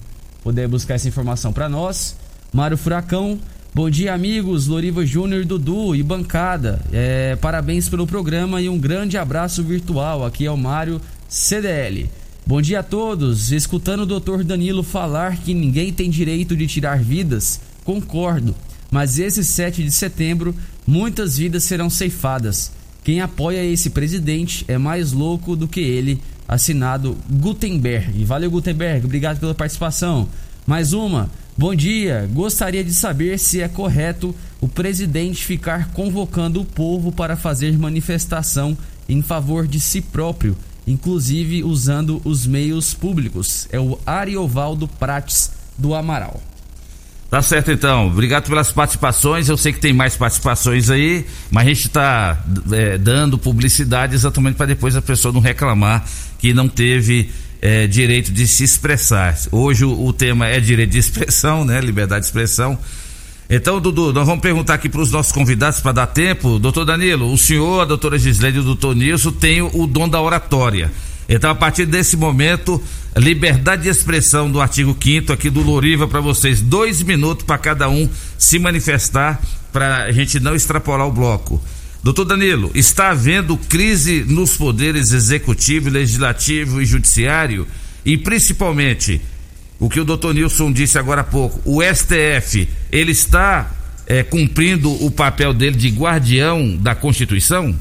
puder buscar essa informação para nós. Mário Furacão, bom dia, amigos. Loriva Júnior, Dudu e bancada. É, parabéns pelo programa e um grande abraço virtual. Aqui é o Mário CDL. Bom dia a todos. Escutando o Dr. Danilo falar que ninguém tem direito de tirar vidas, concordo. Mas esse 7 de setembro, muitas vidas serão ceifadas. Quem apoia esse presidente é mais louco do que ele. Assinado Gutenberg. Valeu, Gutenberg. Obrigado pela participação. Mais uma. Bom dia. Gostaria de saber se é correto o presidente ficar convocando o povo para fazer manifestação em favor de si próprio, inclusive usando os meios públicos. É o Ariovaldo Prates do Amaral. Tá certo então, obrigado pelas participações. Eu sei que tem mais participações aí, mas a gente está dando publicidade exatamente para depois a pessoa não reclamar que não teve é, direito de se expressar. Hoje o, o tema é direito de expressão, né? Liberdade de expressão. Então, Dudu, nós vamos perguntar aqui para os nossos convidados para dar tempo. Doutor Danilo, o senhor, a doutora Gislene e o doutor Nilson têm o, o dom da oratória. Então, a partir desse momento, liberdade de expressão do artigo 5 aqui do Loriva para vocês. Dois minutos para cada um se manifestar para a gente não extrapolar o bloco. Doutor Danilo, está havendo crise nos poderes executivo, legislativo e judiciário? E principalmente, o que o doutor Nilson disse agora há pouco, o STF, ele está é, cumprindo o papel dele de guardião da Constituição?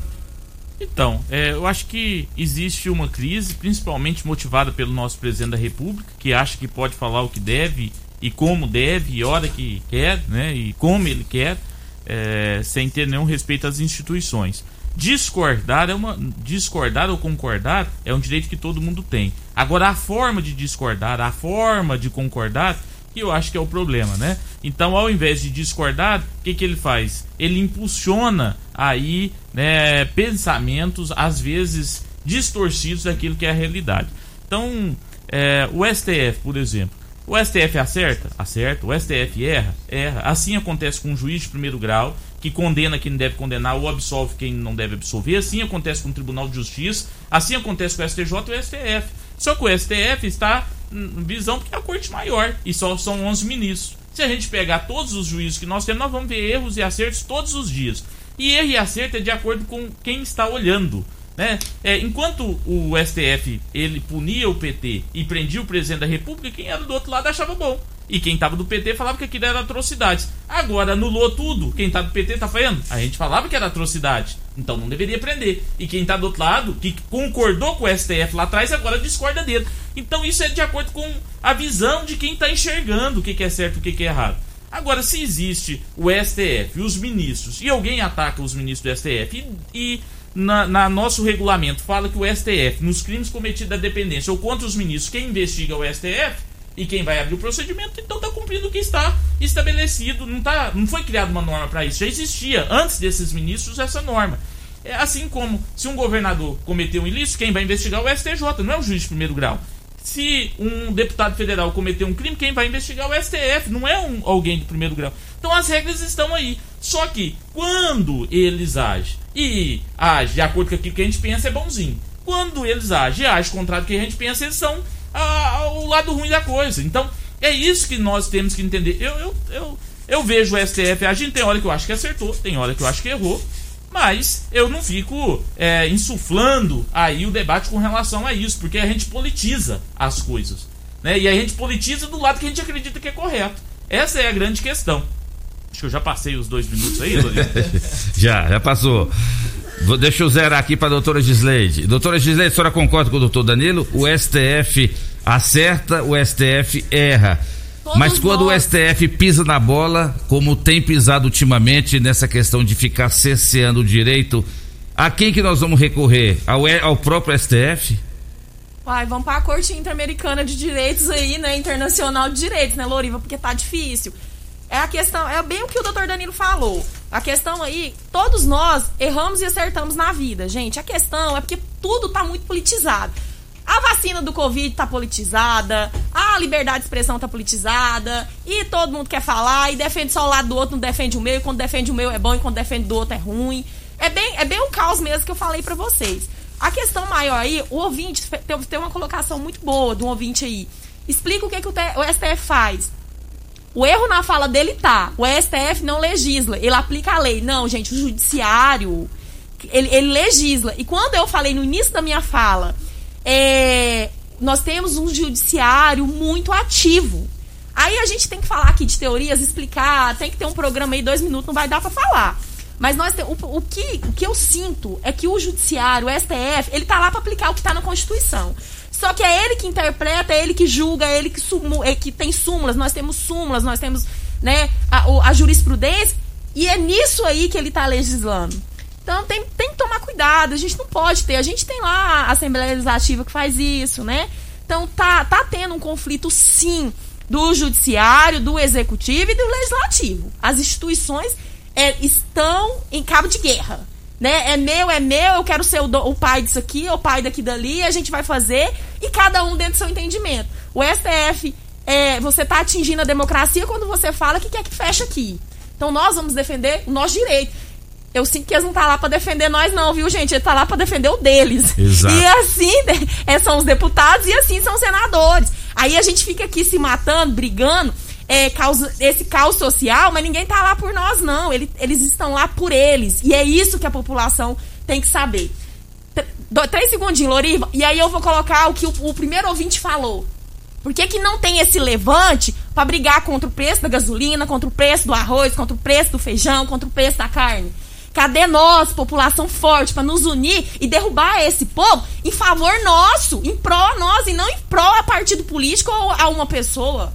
Então, é, eu acho que existe uma crise, principalmente motivada pelo nosso presidente da República, que acha que pode falar o que deve e como deve, e hora que quer, né, e como ele quer, é, sem ter nenhum respeito às instituições. Discordar é uma discordar ou concordar é um direito que todo mundo tem. Agora a forma de discordar, a forma de concordar, que eu acho que é o problema, né? Então, ao invés de discordar, o que, que ele faz? Ele impulsiona aí né, pensamentos, às vezes distorcidos daquilo que é a realidade. Então, é, o STF, por exemplo, o STF acerta? Acerta. O STF erra? Erra. Assim acontece com um juiz de primeiro grau, que condena quem deve condenar ou absolve quem não deve absolver. Assim acontece com o Tribunal de Justiça. Assim acontece com o STJ e o STF. Só que o STF está visão porque é a corte maior e só são 11 ministros. Se a gente pegar todos os juízes que nós temos, nós vamos ver erros e acertos todos os dias. E erro e acerto é de acordo com quem está olhando. Né? É, enquanto o STF ele punia o PT e prendia o presidente da República, quem era do outro lado achava bom. E quem estava do PT falava que aquilo era atrocidade. Agora anulou tudo. Quem está do PT está falando? A gente falava que era atrocidade. Então não deveria prender. E quem está do outro lado, que concordou com o STF lá atrás, agora discorda dele. Então isso é de acordo com a visão de quem está enxergando o que, que é certo e o que, que é errado. Agora, se existe o STF os ministros, e alguém ataca os ministros do STF, e, e na, na nosso regulamento fala que o STF, nos crimes cometidos da dependência ou contra os ministros, quem investiga é o STF, e quem vai abrir o procedimento, então está cumprindo o que está estabelecido. Não, tá, não foi criada uma norma para isso, já existia antes desses ministros essa norma. É assim como se um governador cometeu um ilícito, quem vai investigar é o STJ, não é o juiz de primeiro grau. Se um deputado federal cometeu um crime, quem vai investigar é o STF, não é um, alguém de primeiro grau. Então as regras estão aí. Só que quando eles agem e agem de acordo com aquilo que a gente pensa, é bonzinho. Quando eles agem e agem contrário do que a gente pensa, eles são o lado ruim da coisa. Então é isso que nós temos que entender. Eu, eu, eu, eu vejo o STF agindo, tem hora que eu acho que acertou, tem hora que eu acho que errou. Mas eu não fico é, insuflando aí o debate com relação a isso, porque a gente politiza as coisas. Né? E a gente politiza do lado que a gente acredita que é correto. Essa é a grande questão. Acho que eu já passei os dois minutos aí, Já, já passou. Vou, deixa eu zerar aqui para a doutora Gisleide. Doutora Gisleide, a senhora concorda com o doutor Danilo? O STF acerta, o STF erra. Mas quando nós. o STF pisa na bola, como tem pisado ultimamente nessa questão de ficar cerceando o direito, a quem que nós vamos recorrer? Ao, ao próprio STF? Uai, vamos para a Corte Interamericana de Direitos aí, né? Internacional de Direitos, né, Loriva? Porque tá difícil. É a questão, é bem o que o doutor Danilo falou. A questão aí, todos nós erramos e acertamos na vida, gente. A questão é porque tudo tá muito politizado. A vacina do Covid tá politizada, a liberdade de expressão tá politizada, e todo mundo quer falar, e defende só o lado do outro, não defende o meu, e quando defende o meu é bom, e quando defende do outro é ruim. É bem, é bem o caos mesmo que eu falei para vocês. A questão maior aí, o ouvinte tem uma colocação muito boa do ouvinte aí. Explica o que, que o STF faz. O erro na fala dele tá. O STF não legisla, ele aplica a lei. Não, gente, o judiciário, ele, ele legisla. E quando eu falei no início da minha fala é, nós temos um judiciário muito ativo. Aí a gente tem que falar aqui de teorias, explicar, tem que ter um programa aí, dois minutos, não vai dar para falar. Mas nós o, o, que, o que eu sinto é que o judiciário, o STF, ele tá lá para aplicar o que está na Constituição. Só que é ele que interpreta, é ele que julga, é ele que, é que tem súmulas, nós temos súmulas, nós temos né, a, a jurisprudência, e é nisso aí que ele está legislando. Então tem, tem que tomar cuidado, a gente não pode ter. A gente tem lá a Assembleia Legislativa que faz isso, né? Então tá, tá tendo um conflito sim do judiciário, do executivo e do legislativo. As instituições é, estão em cabo de guerra. Né? É meu, é meu, eu quero ser o, do, o pai disso aqui, o pai daqui dali, a gente vai fazer, e cada um dentro do seu entendimento. O STF, é, você está atingindo a democracia quando você fala que quer que feche aqui. Então nós vamos defender o nosso direito eu sinto que eles não estão tá lá para defender nós, não, viu, gente? Ele tá lá para defender o deles. Exato. E assim é, são os deputados e assim são os senadores. Aí a gente fica aqui se matando, brigando, é, causa, esse caos social, mas ninguém tá lá por nós, não. Ele, eles estão lá por eles. E é isso que a população tem que saber. T três segundinhos, Loriva. E aí eu vou colocar o que o, o primeiro ouvinte falou. Por que, que não tem esse levante para brigar contra o preço da gasolina, contra o preço do arroz, contra o preço do feijão, contra o preço da carne? Cadê nós, população forte, para nos unir e derrubar esse povo em favor nosso, em pró nós e não em pró a partido político ou a uma pessoa?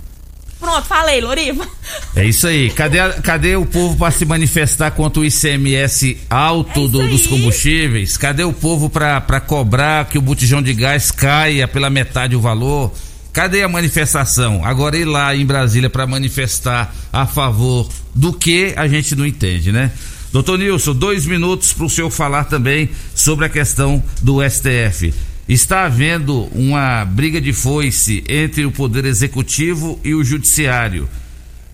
Pronto, falei, Loriva. É isso aí. Cadê, cadê o povo para se manifestar contra o ICMS alto é do, dos combustíveis? Cadê o povo para cobrar que o botijão de gás caia pela metade o valor? Cadê a manifestação? Agora ir lá em Brasília para manifestar a favor do que a gente não entende, né? Doutor Nilson, dois minutos para o senhor falar também sobre a questão do STF. Está havendo uma briga de foice entre o Poder Executivo e o Judiciário.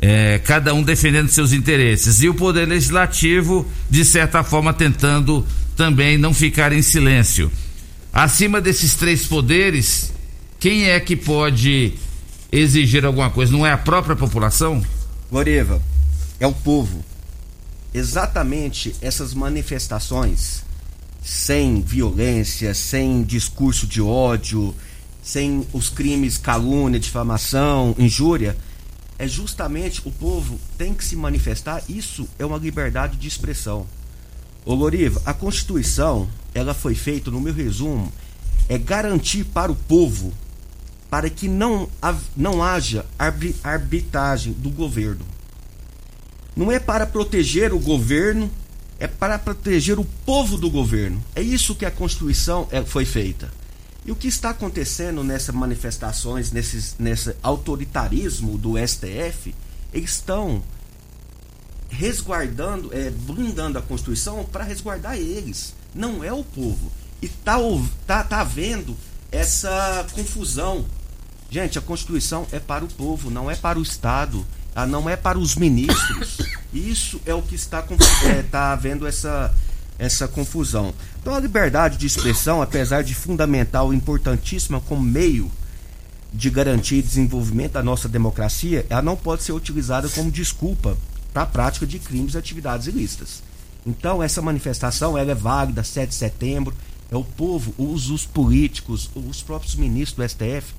É, cada um defendendo seus interesses. E o Poder Legislativo, de certa forma, tentando também não ficar em silêncio. Acima desses três poderes, quem é que pode exigir alguma coisa? Não é a própria população? Loriva, é o povo exatamente essas manifestações sem violência, sem discurso de ódio, sem os crimes calúnia, difamação, injúria, é justamente o povo tem que se manifestar. Isso é uma liberdade de expressão. Ô Loriva, a Constituição, ela foi feita, no meu resumo, é garantir para o povo para que não, não haja arbitragem do governo. Não é para proteger o governo, é para proteger o povo do governo. É isso que a Constituição é, foi feita. E o que está acontecendo nessas manifestações, nesses, nesse autoritarismo do STF, eles estão resguardando, é, blindando a Constituição para resguardar eles. Não é o povo. E tá, tá, tá havendo essa confusão. Gente, a Constituição é para o povo, não é para o Estado, ah, não é para os ministros. Isso é o que está, é, tá havendo essa, essa confusão. Então a liberdade de expressão, apesar de fundamental e importantíssima como meio de garantir desenvolvimento da nossa democracia, ela não pode ser utilizada como desculpa para a prática de crimes e atividades ilícitas. Então essa manifestação ela é válida, 7 de setembro, é o povo, os, os políticos, os próprios ministros do STF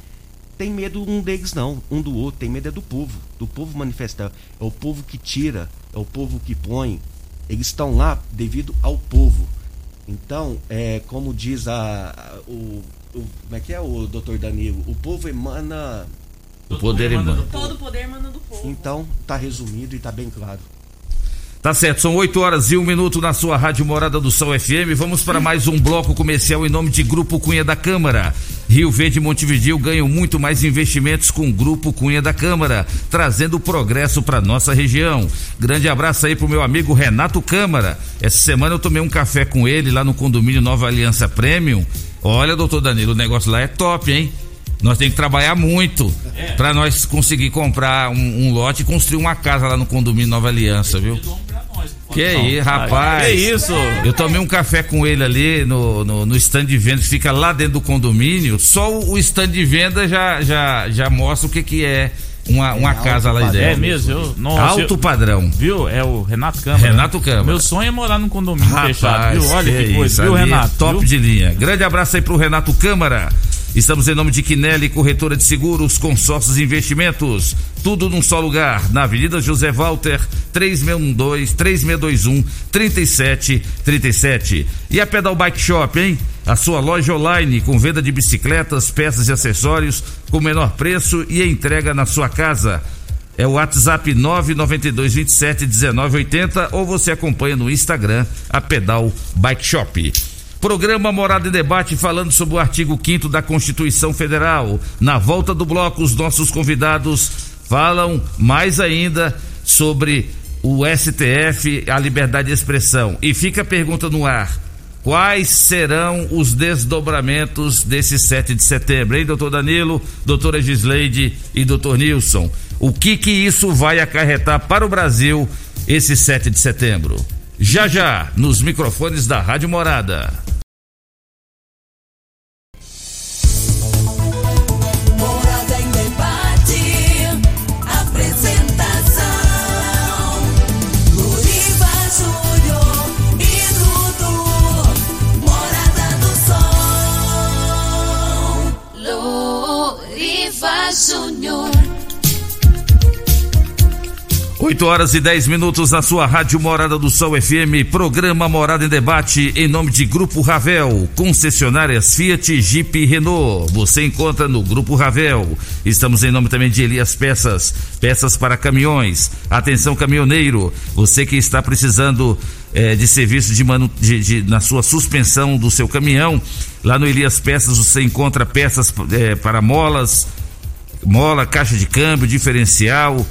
tem medo um deles não, um do outro, tem medo é do povo, do povo manifestar. É o povo que tira, é o povo que põe. Eles estão lá devido ao povo. Então, é, como diz a, a o, o, como é que é o doutor Danilo? O povo emana. O poder emana. Todo poder emana do povo. Então, tá resumido e tá bem claro. Tá certo, são 8 horas e um minuto na sua Rádio Morada do Sol FM. Vamos para mais um bloco comercial em nome de Grupo Cunha da Câmara. Rio Verde e Montevideo ganham muito mais investimentos com o Grupo Cunha da Câmara, trazendo progresso para nossa região. Grande abraço aí pro meu amigo Renato Câmara. Essa semana eu tomei um café com ele lá no condomínio Nova Aliança Premium. Olha, doutor Danilo, o negócio lá é top, hein? Nós temos que trabalhar muito para nós conseguir comprar um, um, lote e construir uma casa lá no condomínio Nova Aliança, viu? Que aí, rapaz. Que isso? Eu tomei um café com ele ali no, no, no stand de venda que fica lá dentro do condomínio. Só o, o stand de venda já, já, já mostra o que, que é uma, uma é casa lá dentro. É mesmo? Eu, nossa, alto eu, padrão. Viu? É o Renato Câmara. Renato Câmara. Meu sonho é morar num condomínio Rapaz, fechado, viu? Olha que, que coisa, viu, Renato? top viu? de linha. Grande abraço aí pro Renato Câmara. Estamos em nome de Quinelli, corretora de seguros, consórcios e investimentos. Tudo num só lugar, na Avenida José Walter, 3612 3621 3737. E a Pedal Bike Shop, hein? A sua loja online com venda de bicicletas, peças e acessórios com menor preço e entrega na sua casa. É o WhatsApp 992 27 1980 ou você acompanha no Instagram a Pedal Bike Shop. Programa Morada em Debate falando sobre o artigo 5 da Constituição Federal. Na volta do bloco, os nossos convidados falam mais ainda sobre o STF, a liberdade de expressão. E fica a pergunta no ar: quais serão os desdobramentos desse 7 de setembro, hein, doutor Danilo, doutora Gisleide e doutor Nilson? O que que isso vai acarretar para o Brasil esse 7 de setembro? Já já, nos microfones da Rádio Morada. Morada 8 horas e 10 minutos na sua Rádio Morada do Sol FM, programa Morada em Debate, em nome de Grupo Ravel, concessionárias Fiat, Jeep e Renault. Você encontra no Grupo Ravel. Estamos em nome também de Elias Peças, peças para caminhões. Atenção, caminhoneiro, você que está precisando eh, de serviço de, manu, de, de, na sua suspensão do seu caminhão, lá no Elias Peças você encontra peças eh, para molas, mola, caixa de câmbio, diferencial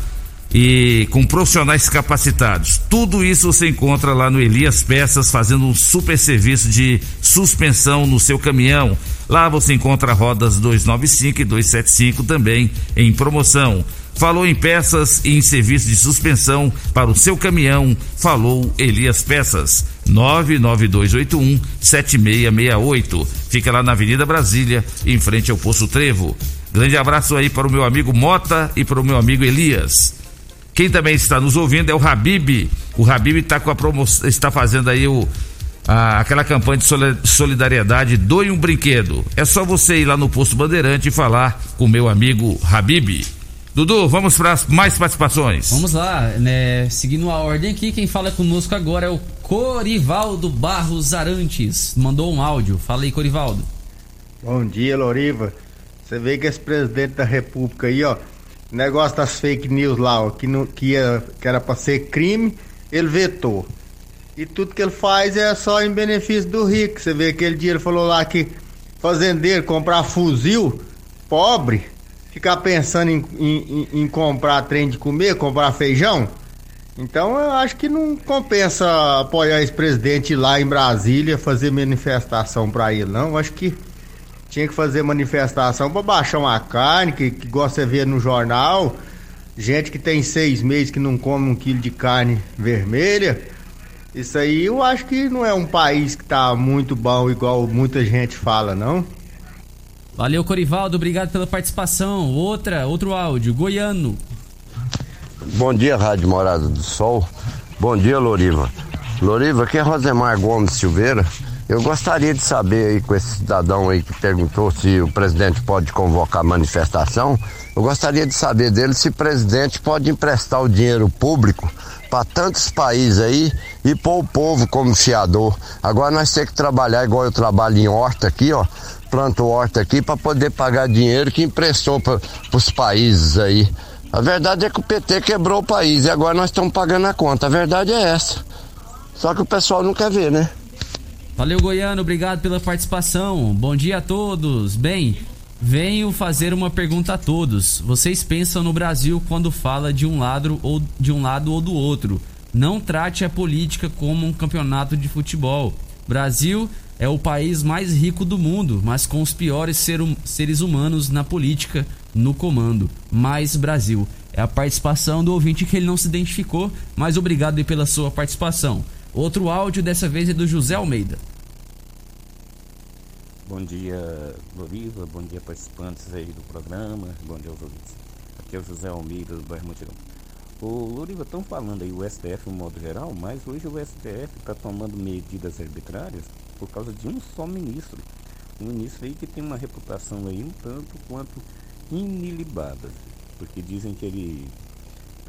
e com profissionais capacitados. Tudo isso você encontra lá no Elias Peças, fazendo um super serviço de suspensão no seu caminhão. Lá você encontra rodas 295 e 275 também em promoção. Falou em peças e em serviço de suspensão para o seu caminhão. Falou Elias Peças. 99281 7668. Fica lá na Avenida Brasília, em frente ao Poço Trevo. Grande abraço aí para o meu amigo Mota e para o meu amigo Elias. Quem também está nos ouvindo é o Habib. O Habib tá com a promoção, está fazendo aí o, a, aquela campanha de solidariedade Doe um brinquedo. É só você ir lá no posto Bandeirante e falar com o meu amigo Habib. Dudu, vamos para mais participações. Vamos lá, né? Seguindo a ordem aqui, quem fala conosco agora é o Corivaldo Barros Arantes. Mandou um áudio. Fala aí, Corivaldo. Bom dia, Loriva. Você vê que esse presidente da República aí, ó, negócio das fake news lá, ó, que, não, que, ia, que era pra ser crime, ele vetou. E tudo que ele faz é só em benefício do rico. Você vê aquele dia ele falou lá que fazendeiro comprar fuzil, pobre, ficar pensando em, em- em- comprar trem de comer, comprar feijão. Então eu acho que não compensa apoiar esse presidente lá em Brasília fazer manifestação pra ele, não. Eu acho que tinha que fazer manifestação pra baixar uma carne, que, que gosta de ver no jornal. Gente que tem seis meses que não come um quilo de carne vermelha. Isso aí eu acho que não é um país que tá muito bom, igual muita gente fala, não. Valeu, Corivaldo, obrigado pela participação. Outra, outro áudio, goiano. Bom dia, Rádio Morada do Sol. Bom dia, Loriva. Loriva, aqui é Rosemar Gomes Silveira. Eu gostaria de saber aí com esse cidadão aí que perguntou se o presidente pode convocar manifestação. Eu gostaria de saber dele se o presidente pode emprestar o dinheiro público para tantos países aí e pôr o povo como fiador. Agora nós temos que trabalhar igual eu trabalho em horta aqui, ó. Planto horta aqui para poder pagar dinheiro que emprestou para os países aí. A verdade é que o PT quebrou o país e agora nós estamos pagando a conta. A verdade é essa. Só que o pessoal não quer ver, né? Valeu, Goiano, obrigado pela participação. Bom dia a todos. Bem, venho fazer uma pergunta a todos. Vocês pensam no Brasil quando fala de um lado ou de um lado ou do outro? Não trate a política como um campeonato de futebol. Brasil é o país mais rico do mundo, mas com os piores ser hum- seres humanos na política, no comando. Mais Brasil. É a participação do ouvinte que ele não se identificou, mas obrigado pela sua participação. Outro áudio dessa vez é do José Almeida. Bom dia, Loriva. Bom dia, participantes aí do programa. Bom dia aos ouvintes. Aqui é o José Almeida do bairro Mutirão. Ô, Loriva, estão falando aí o STF no modo geral, mas hoje o STF está tomando medidas arbitrárias por causa de um só ministro. Um ministro aí que tem uma reputação aí um tanto quanto inilibada. Porque dizem que ele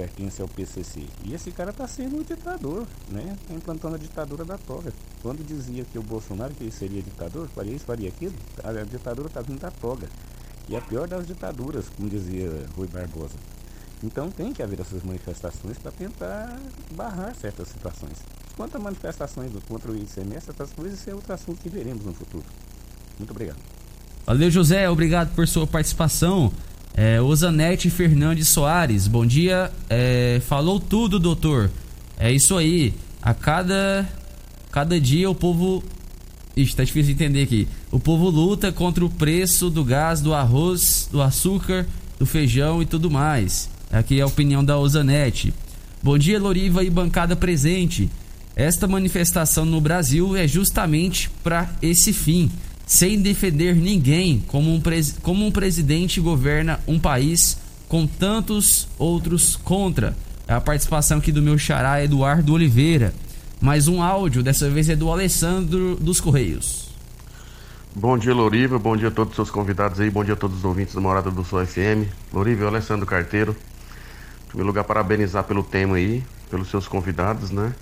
pertence ao PCC. E esse cara está sendo um ditador, né? Tá implantando a ditadura da toga. Quando dizia que o Bolsonaro que seria ditador, faria isso, faria aquilo, a ditadura está vindo da toga. E a pior das ditaduras, como dizia Rui Barbosa. Então tem que haver essas manifestações para tentar barrar certas situações. Quanto a manifestações contra o ICMS, essas coisas, isso é outro assunto que veremos no futuro. Muito obrigado. Valeu, José. Obrigado por sua participação. É, Osanete Fernandes Soares, bom dia. É, falou tudo, doutor. É isso aí. A cada, cada dia o povo. Ixi, tá difícil de entender aqui. O povo luta contra o preço do gás, do arroz, do açúcar, do feijão e tudo mais. Aqui é a opinião da Osanete. Bom dia, Loriva e bancada presente. Esta manifestação no Brasil é justamente para esse fim, sem defender ninguém, como um, como um presidente governa um país com tantos outros contra. É a participação aqui do meu xará Eduardo Oliveira. Mais um áudio, dessa vez é do Alessandro dos Correios. Bom dia, Loriva. Bom dia a todos os seus convidados aí. Bom dia a todos os ouvintes da Morada do Sol FM. Loriva, Alessandro Carteiro. Em primeiro lugar, parabenizar pelo tema aí, pelos seus convidados, né?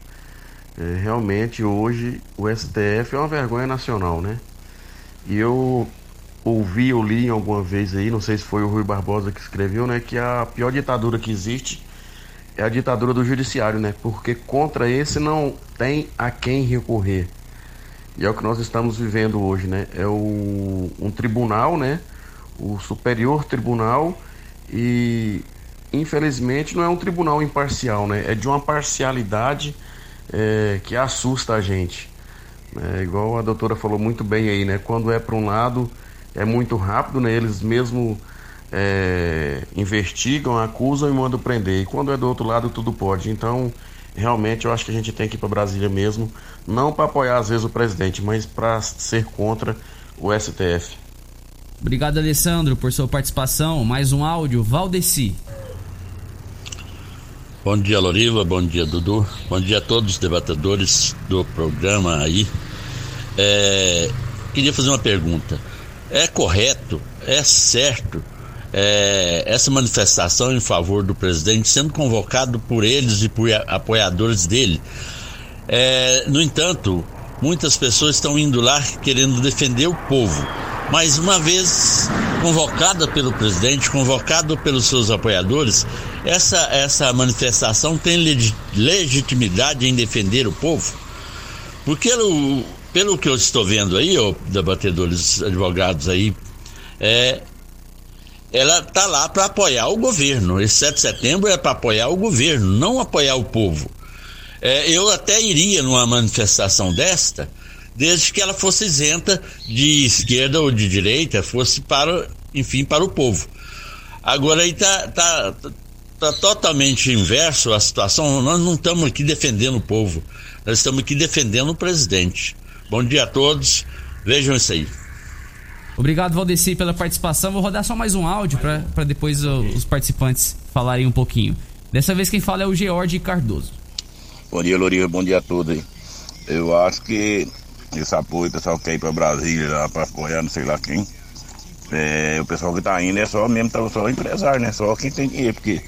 É, realmente, hoje, o STF é uma vergonha nacional, né? E eu ouvi ou li alguma vez aí, não sei se foi o Rui Barbosa que escreveu, né? Que a pior ditadura que existe é a ditadura do judiciário, né? Porque contra esse não tem a quem recorrer. E é o que nós estamos vivendo hoje, né? É o, um tribunal, né? O Superior Tribunal e infelizmente não é um tribunal imparcial, né? É de uma parcialidade é, que assusta a gente. É, igual a doutora falou muito bem aí, né? Quando é para um lado é muito rápido, né? Eles mesmo é, investigam, acusam e mandam prender. E quando é do outro lado tudo pode. Então realmente eu acho que a gente tem que ir para Brasília mesmo, não para apoiar às vezes o presidente, mas para ser contra o STF. Obrigado, Alessandro, por sua participação. Mais um áudio, Valdeci. Bom dia, Loriva. Bom dia, Dudu. Bom dia a todos os debatedores do programa aí. É, queria fazer uma pergunta. É correto, é certo é, essa manifestação em favor do presidente sendo convocado por eles e por apoiadores dele? É, no entanto, muitas pessoas estão indo lá querendo defender o povo. Mas uma vez convocada pelo presidente, convocado pelos seus apoiadores, essa, essa manifestação tem legi- legitimidade em defender o povo? Porque o- pelo que eu estou vendo aí, ó, debatedores, advogados aí, é, ela está lá para apoiar o governo. Esse 7 de setembro é para apoiar o governo, não apoiar o povo. É, eu até iria numa manifestação desta, desde que ela fosse isenta de esquerda ou de direita, fosse para, enfim, para o povo. Agora aí tá, tá, tá totalmente inverso a situação. Nós não estamos aqui defendendo o povo, nós estamos aqui defendendo o presidente. Bom dia a todos, vejam isso aí. Obrigado, Valdeci, pela participação. Vou rodar só mais um áudio para depois os participantes falarem um pouquinho. Dessa vez quem fala é o George Cardoso. Bom dia, Loriva. Bom dia a todos aí. Eu acho que esse apoio, o pessoal quer ir pra Brasília pra apoiar não sei lá quem. É, o pessoal que tá indo é só mesmo, tá, só empresário, né? Só quem tem dinheiro, porque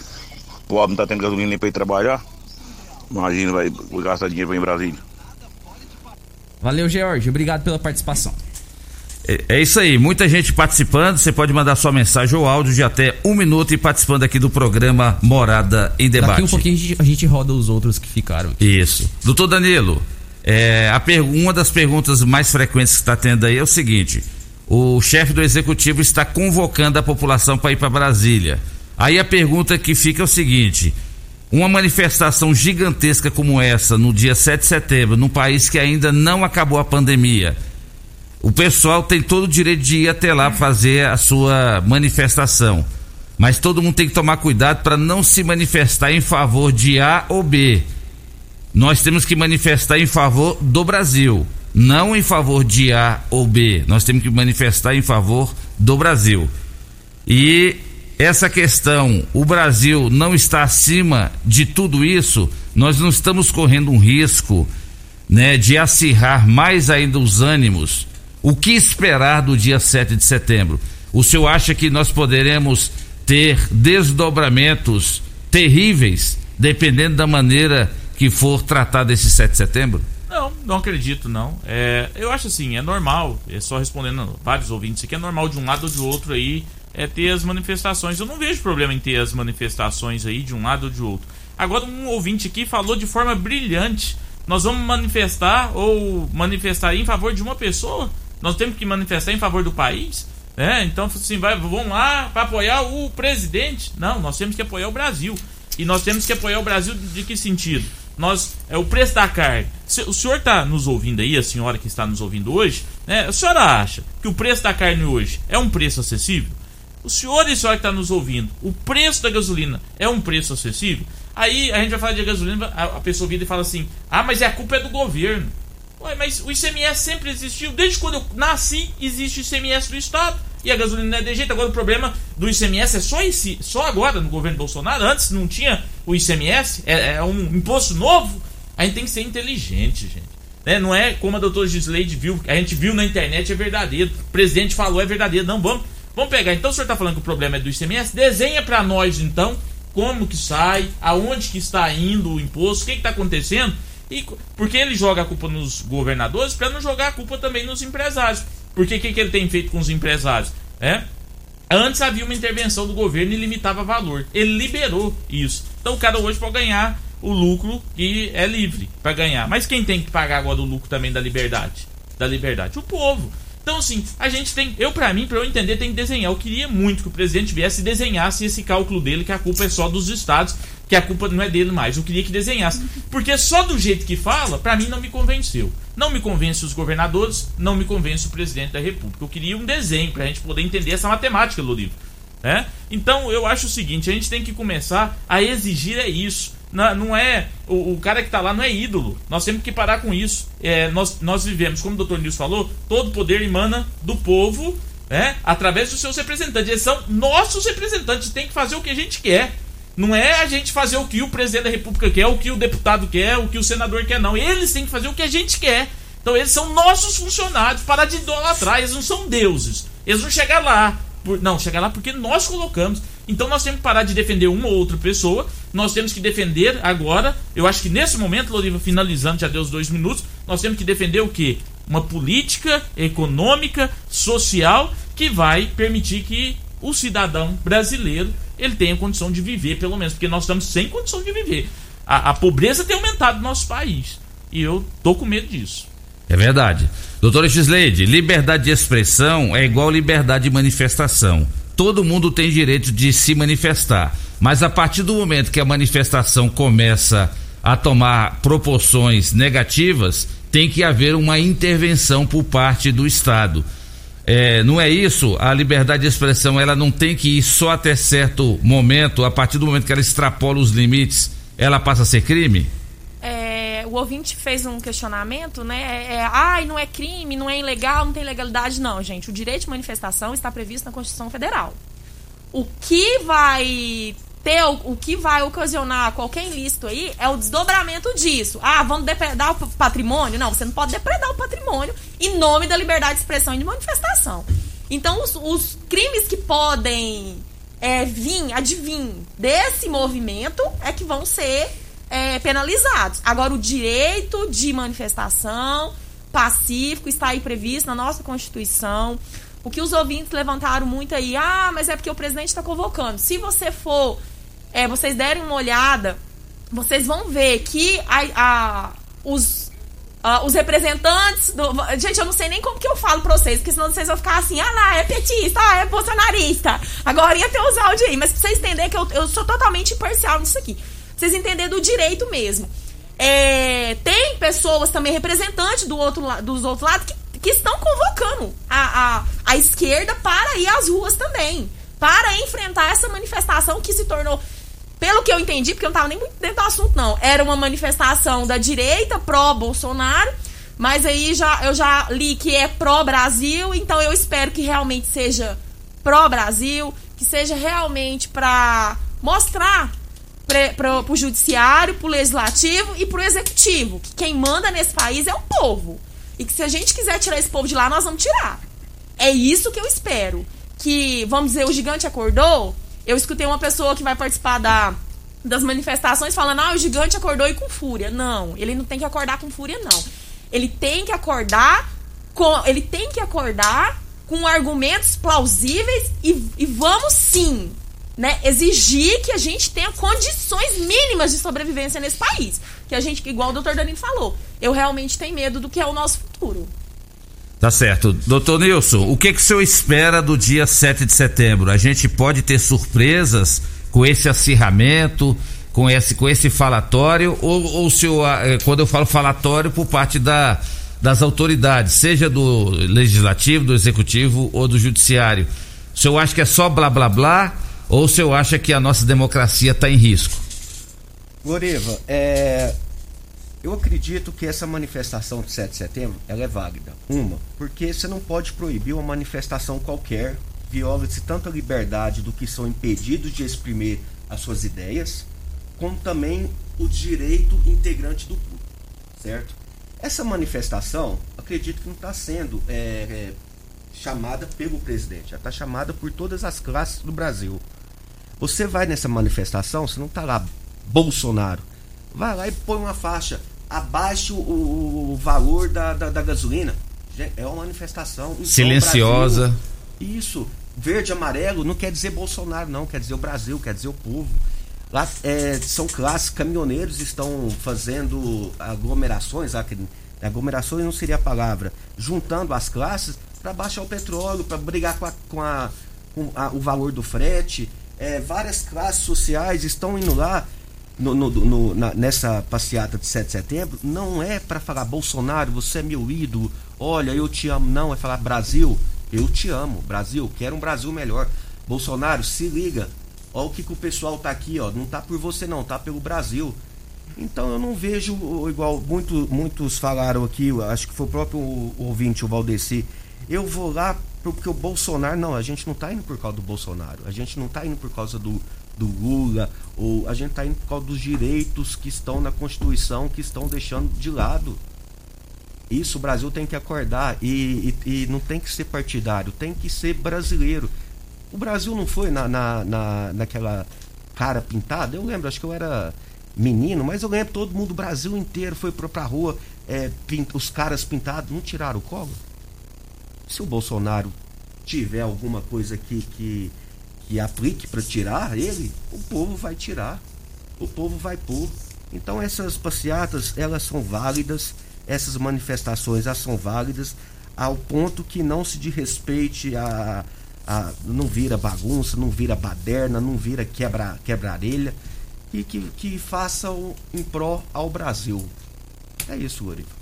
o pobre não tá tendo gasolina nem pra ir trabalhar. Imagina, vai gastar dinheiro pra ir em Brasília. Valeu, George. Obrigado pela participação. É, é isso aí, muita gente participando. Você pode mandar sua mensagem ou áudio de até um minuto e participando aqui do programa Morada em Debate. Daqui um pouquinho a gente, a gente roda os outros que ficaram. Isso. Doutor Danilo, é, a uma das perguntas mais frequentes que está tendo aí é o seguinte: o chefe do executivo está convocando a população para ir para Brasília. Aí a pergunta que fica é o seguinte: uma manifestação gigantesca como essa, no dia 7 de setembro, num país que ainda não acabou a pandemia, o pessoal tem todo o direito de ir até lá fazer a sua manifestação. Mas todo mundo tem que tomar cuidado para não se manifestar em favor de A ou B. Nós temos que manifestar em favor do Brasil, não em favor de A ou B. Nós temos que manifestar em favor do Brasil. E essa questão, o Brasil não está acima de tudo isso, nós não estamos correndo um risco, né, de acirrar mais ainda os ânimos. O que esperar do dia 7 de setembro? O senhor acha que nós poderemos ter desdobramentos terríveis, dependendo da maneira que for tratado esse 7 de setembro? Não, não acredito, não. É, eu acho assim, é normal, é só respondendo vários ouvintes aqui, é normal de um lado ou de outro aí é ter as manifestações. Eu não vejo problema em ter as manifestações aí de um lado ou de outro. Agora, um ouvinte aqui falou de forma brilhante. Nós vamos manifestar ou manifestar em favor de uma pessoa? Nós temos que manifestar em favor do país? É, então, assim, vai, vão lá para apoiar o presidente? Não, nós temos que apoiar o Brasil. E nós temos que apoiar o Brasil de que sentido? Nós, é o preço da carne. Se, o senhor está nos ouvindo aí, a senhora que está nos ouvindo hoje, né, a senhora acha que o preço da carne hoje é um preço acessível? O senhor e a senhora que está nos ouvindo, o preço da gasolina é um preço acessível? Aí a gente vai falar de gasolina, a, a pessoa vira e fala assim: ah, mas é a culpa é do governo. Ué, mas o ICMS sempre existiu. Desde quando eu nasci, existe o ICMS do Estado. E a gasolina é de jeito. Agora o problema do ICMS é só, esse, só agora no governo Bolsonaro. Antes não tinha o ICMS, é, é um imposto novo. A gente tem que ser inteligente, gente. Né? Não é como a doutora Gisleide viu, a gente viu na internet, é verdadeiro. O presidente falou, é verdadeiro. Não, vamos, vamos pegar. Então o senhor está falando que o problema é do ICMS? Desenha para nós, então, como que sai, aonde que está indo o imposto, o que está acontecendo. E porque ele joga a culpa nos governadores para não jogar a culpa também nos empresários. Porque o que, que ele tem feito com os empresários? É? Antes havia uma intervenção do governo e limitava valor. Ele liberou isso. Então o cara hoje pode ganhar o lucro que é livre para ganhar. Mas quem tem que pagar agora o lucro também da liberdade? Da liberdade? O povo. Então, assim, a gente tem. Eu, para mim, para eu entender, tem que desenhar. Eu queria muito que o presidente viesse e desenhasse esse cálculo dele, que a culpa é só dos estados, que a culpa não é dele mais. Eu queria que desenhasse. Porque só do jeito que fala, para mim não me convenceu. Não me convence os governadores, não me convence o presidente da república. Eu queria um desenho pra gente poder entender essa matemática do livro. Né? Então, eu acho o seguinte: a gente tem que começar a exigir é isso. Não, não é. O, o, cara que tá lá não é ídolo. Nós temos que parar com isso. É, nós, nós vivemos, como o doutor Nilson falou, todo poder emana do povo, né? Através dos seus representantes. Eles são nossos representantes. Tem que fazer o que a gente quer. Não é a gente fazer o que o presidente da república quer, o que o deputado quer, o que o senador quer, não. Eles têm que fazer o que a gente quer. Então eles são nossos funcionários. Parar de idolatrar. Eles não são deuses. Eles vão chegar lá. Por, não, chegar lá porque nós colocamos. Então nós temos que parar de defender uma ou outra pessoa. Nós temos que defender agora. Eu acho que nesse momento, Loriva, finalizando, já deu os dois minutos. Nós temos que defender o quê? uma política econômica, social que vai permitir que o cidadão brasileiro ele tenha condição de viver, pelo menos, porque nós estamos sem condição de viver. A, a pobreza tem aumentado no nosso país e eu tô com medo disso. É verdade. Doutora Xleide, liberdade de expressão é igual liberdade de manifestação. Todo mundo tem direito de se manifestar. Mas a partir do momento que a manifestação começa a tomar proporções negativas, tem que haver uma intervenção por parte do Estado. É, não é isso? A liberdade de expressão ela não tem que ir só até certo momento, a partir do momento que ela extrapola os limites, ela passa a ser crime? É, o ouvinte fez um questionamento, né? É, é, ai, não é crime, não é ilegal, não tem legalidade. Não, gente. O direito de manifestação está previsto na Constituição Federal. O que vai ter, o, que vai ocasionar qualquer ilícito aí é o desdobramento disso. Ah, vamos depredar o patrimônio? Não, você não pode depredar o patrimônio em nome da liberdade de expressão e de manifestação. Então, os, os crimes que podem é, vir, advir desse movimento é que vão ser é, penalizados. Agora, o direito de manifestação pacífico está aí previsto na nossa Constituição. O que os ouvintes levantaram muito aí, ah, mas é porque o presidente está convocando. Se você for, é, vocês derem uma olhada, vocês vão ver que a, a, os, a, os representantes do. Gente, eu não sei nem como que eu falo pra vocês, porque senão vocês vão ficar assim, ah lá, é petista, ah, é bolsonarista. Agora ia ter os áudios aí, mas pra vocês entenderem que eu, eu sou totalmente imparcial nisso aqui. Pra vocês entenderem do direito mesmo. É, tem pessoas também representantes do outro, dos outros lados que que estão convocando a, a, a esquerda para ir às ruas também. Para enfrentar essa manifestação que se tornou, pelo que eu entendi, porque eu não estava nem muito dentro do assunto, não. Era uma manifestação da direita pró-Bolsonaro, mas aí já, eu já li que é pró-Brasil, então eu espero que realmente seja pró-Brasil, que seja realmente para mostrar para o judiciário, para o legislativo e para o executivo que quem manda nesse país é o povo. E que se a gente quiser tirar esse povo de lá, nós vamos tirar. É isso que eu espero. Que, vamos dizer, o gigante acordou. Eu escutei uma pessoa que vai participar da, das manifestações falando: ah, o gigante acordou e com fúria. Não, ele não tem que acordar com fúria, não. Ele tem que acordar com. Ele tem que acordar com argumentos plausíveis e, e vamos sim né, exigir que a gente tenha condições mínimas de sobrevivência nesse país. Que a gente, igual o doutor Danilo falou, eu realmente tenho medo do que é o nosso futuro. Tá certo. Doutor Nilson, o que, que o senhor espera do dia 7 de setembro? A gente pode ter surpresas com esse acirramento, com esse, com esse falatório, ou, ou o senhor, eh, quando eu falo falatório, por parte da, das autoridades, seja do legislativo, do executivo ou do judiciário. O senhor acha que é só blá blá blá? Ou o senhor acha que a nossa democracia está em risco? Goriva, é, eu acredito que essa manifestação de 7 de setembro ela é válida. Uma, porque você não pode proibir uma manifestação qualquer, viola-se tanto a liberdade do que são impedidos de exprimir as suas ideias, como também o direito integrante do público, certo? Essa manifestação, acredito que não está sendo é, é, chamada pelo presidente, já está chamada por todas as classes do Brasil. Você vai nessa manifestação, você não tá lá Bolsonaro. Vai lá e põe uma faixa. Abaixe o, o, valor da, da, da, gasolina. É uma manifestação. Silenciosa. Brasil, isso. Verde e amarelo não quer dizer Bolsonaro, não. Quer dizer o Brasil, quer dizer o povo. Lá é, são classes, caminhoneiros estão fazendo aglomerações. Aglomerações não seria a palavra. Juntando as classes para baixar o petróleo, para brigar com, a, com, a, com a, o valor do frete é, várias classes sociais estão indo lá no, no, no, na, nessa passeata de 7 de setembro. Não é para falar Bolsonaro, você é meu ídolo, olha, eu te amo. Não, é falar Brasil, eu te amo. Brasil, quero um Brasil melhor. Bolsonaro, se liga. Olha o que, que o pessoal tá aqui, ó. Não tá por você, não, tá pelo Brasil. Então eu não vejo igual muito, muitos falaram aqui, acho que foi o próprio ouvinte, o Valdeci. Eu vou lá porque o Bolsonaro, não, a gente não está indo por causa do Bolsonaro, a gente não está indo por causa do, do Lula, ou a gente está indo por causa dos direitos que estão na Constituição, que estão deixando de lado. Isso o Brasil tem que acordar e, e, e não tem que ser partidário, tem que ser brasileiro. O Brasil não foi na, na, na, naquela cara pintada, eu lembro, acho que eu era menino, mas eu lembro todo mundo, o Brasil inteiro foi pra, pra rua é, pin- os caras pintados não tiraram o colo? Se o Bolsonaro tiver alguma coisa que, que, que aplique para tirar ele, o povo vai tirar. O povo vai pôr. Então essas passeatas, elas são válidas, essas manifestações, elas são válidas ao ponto que não se desrespeite a, a não vira bagunça, não vira baderna, não vira quebra, quebrarelha e que, que façam em pró ao Brasil. É isso, Loriva.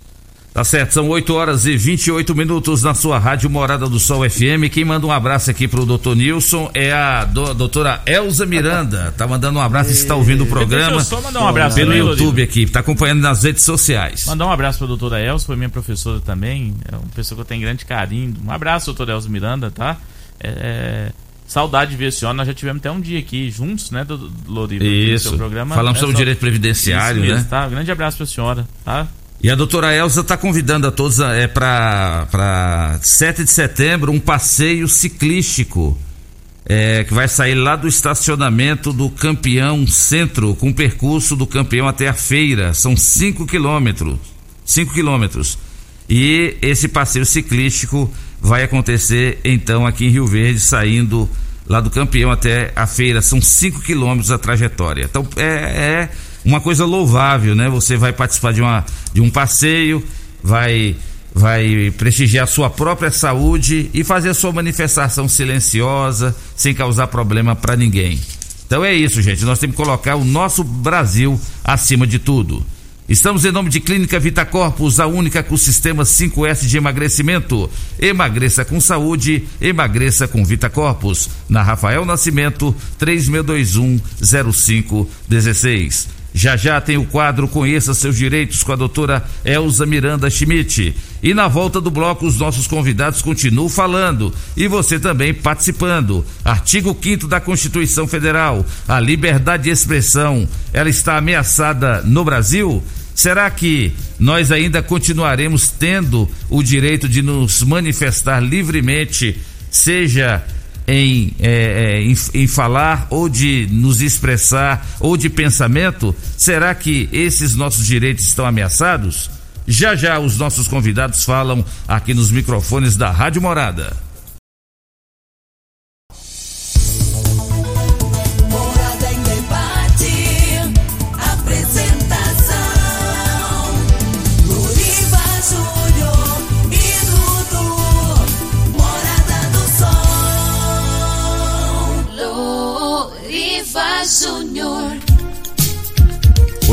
Tá certo, são 8 horas e 28 minutos na sua rádio Morada do Sol FM. Quem manda um abraço aqui pro doutor Nilson é a do- doutora Elza Miranda. Tá mandando um abraço e está ouvindo o programa. Deixa eu só mandar um abraço pelo YouTube aqui. Tá acompanhando nas redes sociais. Mandar um abraço pra doutora Elsa, foi minha professora também. É uma pessoa que eu tenho grande carinho. Um abraço, doutora Elsa Miranda, tá? É, é, saudade de ver a senhora. Nós já tivemos até um dia aqui juntos, né, do, do Loriva? Isso. seu programa. Falamos É sobre o só- direito previdenciário, Isso mesmo, né? Tá? Um grande abraço pra senhora, tá? E a doutora Elza está convidando a todos é, para 7 de setembro um passeio ciclístico é, que vai sair lá do estacionamento do Campeão Centro, com percurso do Campeão até a feira. São 5 quilômetros. 5 quilômetros. E esse passeio ciclístico vai acontecer então aqui em Rio Verde, saindo lá do Campeão até a feira. São 5 quilômetros a trajetória. Então é, é uma coisa louvável, né? Você vai participar de, uma, de um passeio, vai vai prestigiar sua própria saúde e fazer sua manifestação silenciosa, sem causar problema para ninguém. Então é isso, gente. Nós temos que colocar o nosso Brasil acima de tudo. Estamos em nome de Clínica Vita Corpus, a única com sistema 5S de emagrecimento. Emagreça com saúde, emagreça com Vita Corpus. Na Rafael Nascimento, 3621-0516. Já já tem o quadro Conheça seus direitos com a doutora Elza Miranda Schmidt. E na volta do bloco, os nossos convidados continuam falando e você também participando. Artigo 5 da Constituição Federal, a liberdade de expressão, ela está ameaçada no Brasil? Será que nós ainda continuaremos tendo o direito de nos manifestar livremente, seja em, é, é, em, em falar ou de nos expressar ou de pensamento? Será que esses nossos direitos estão ameaçados? Já já os nossos convidados falam aqui nos microfones da Rádio Morada. Morada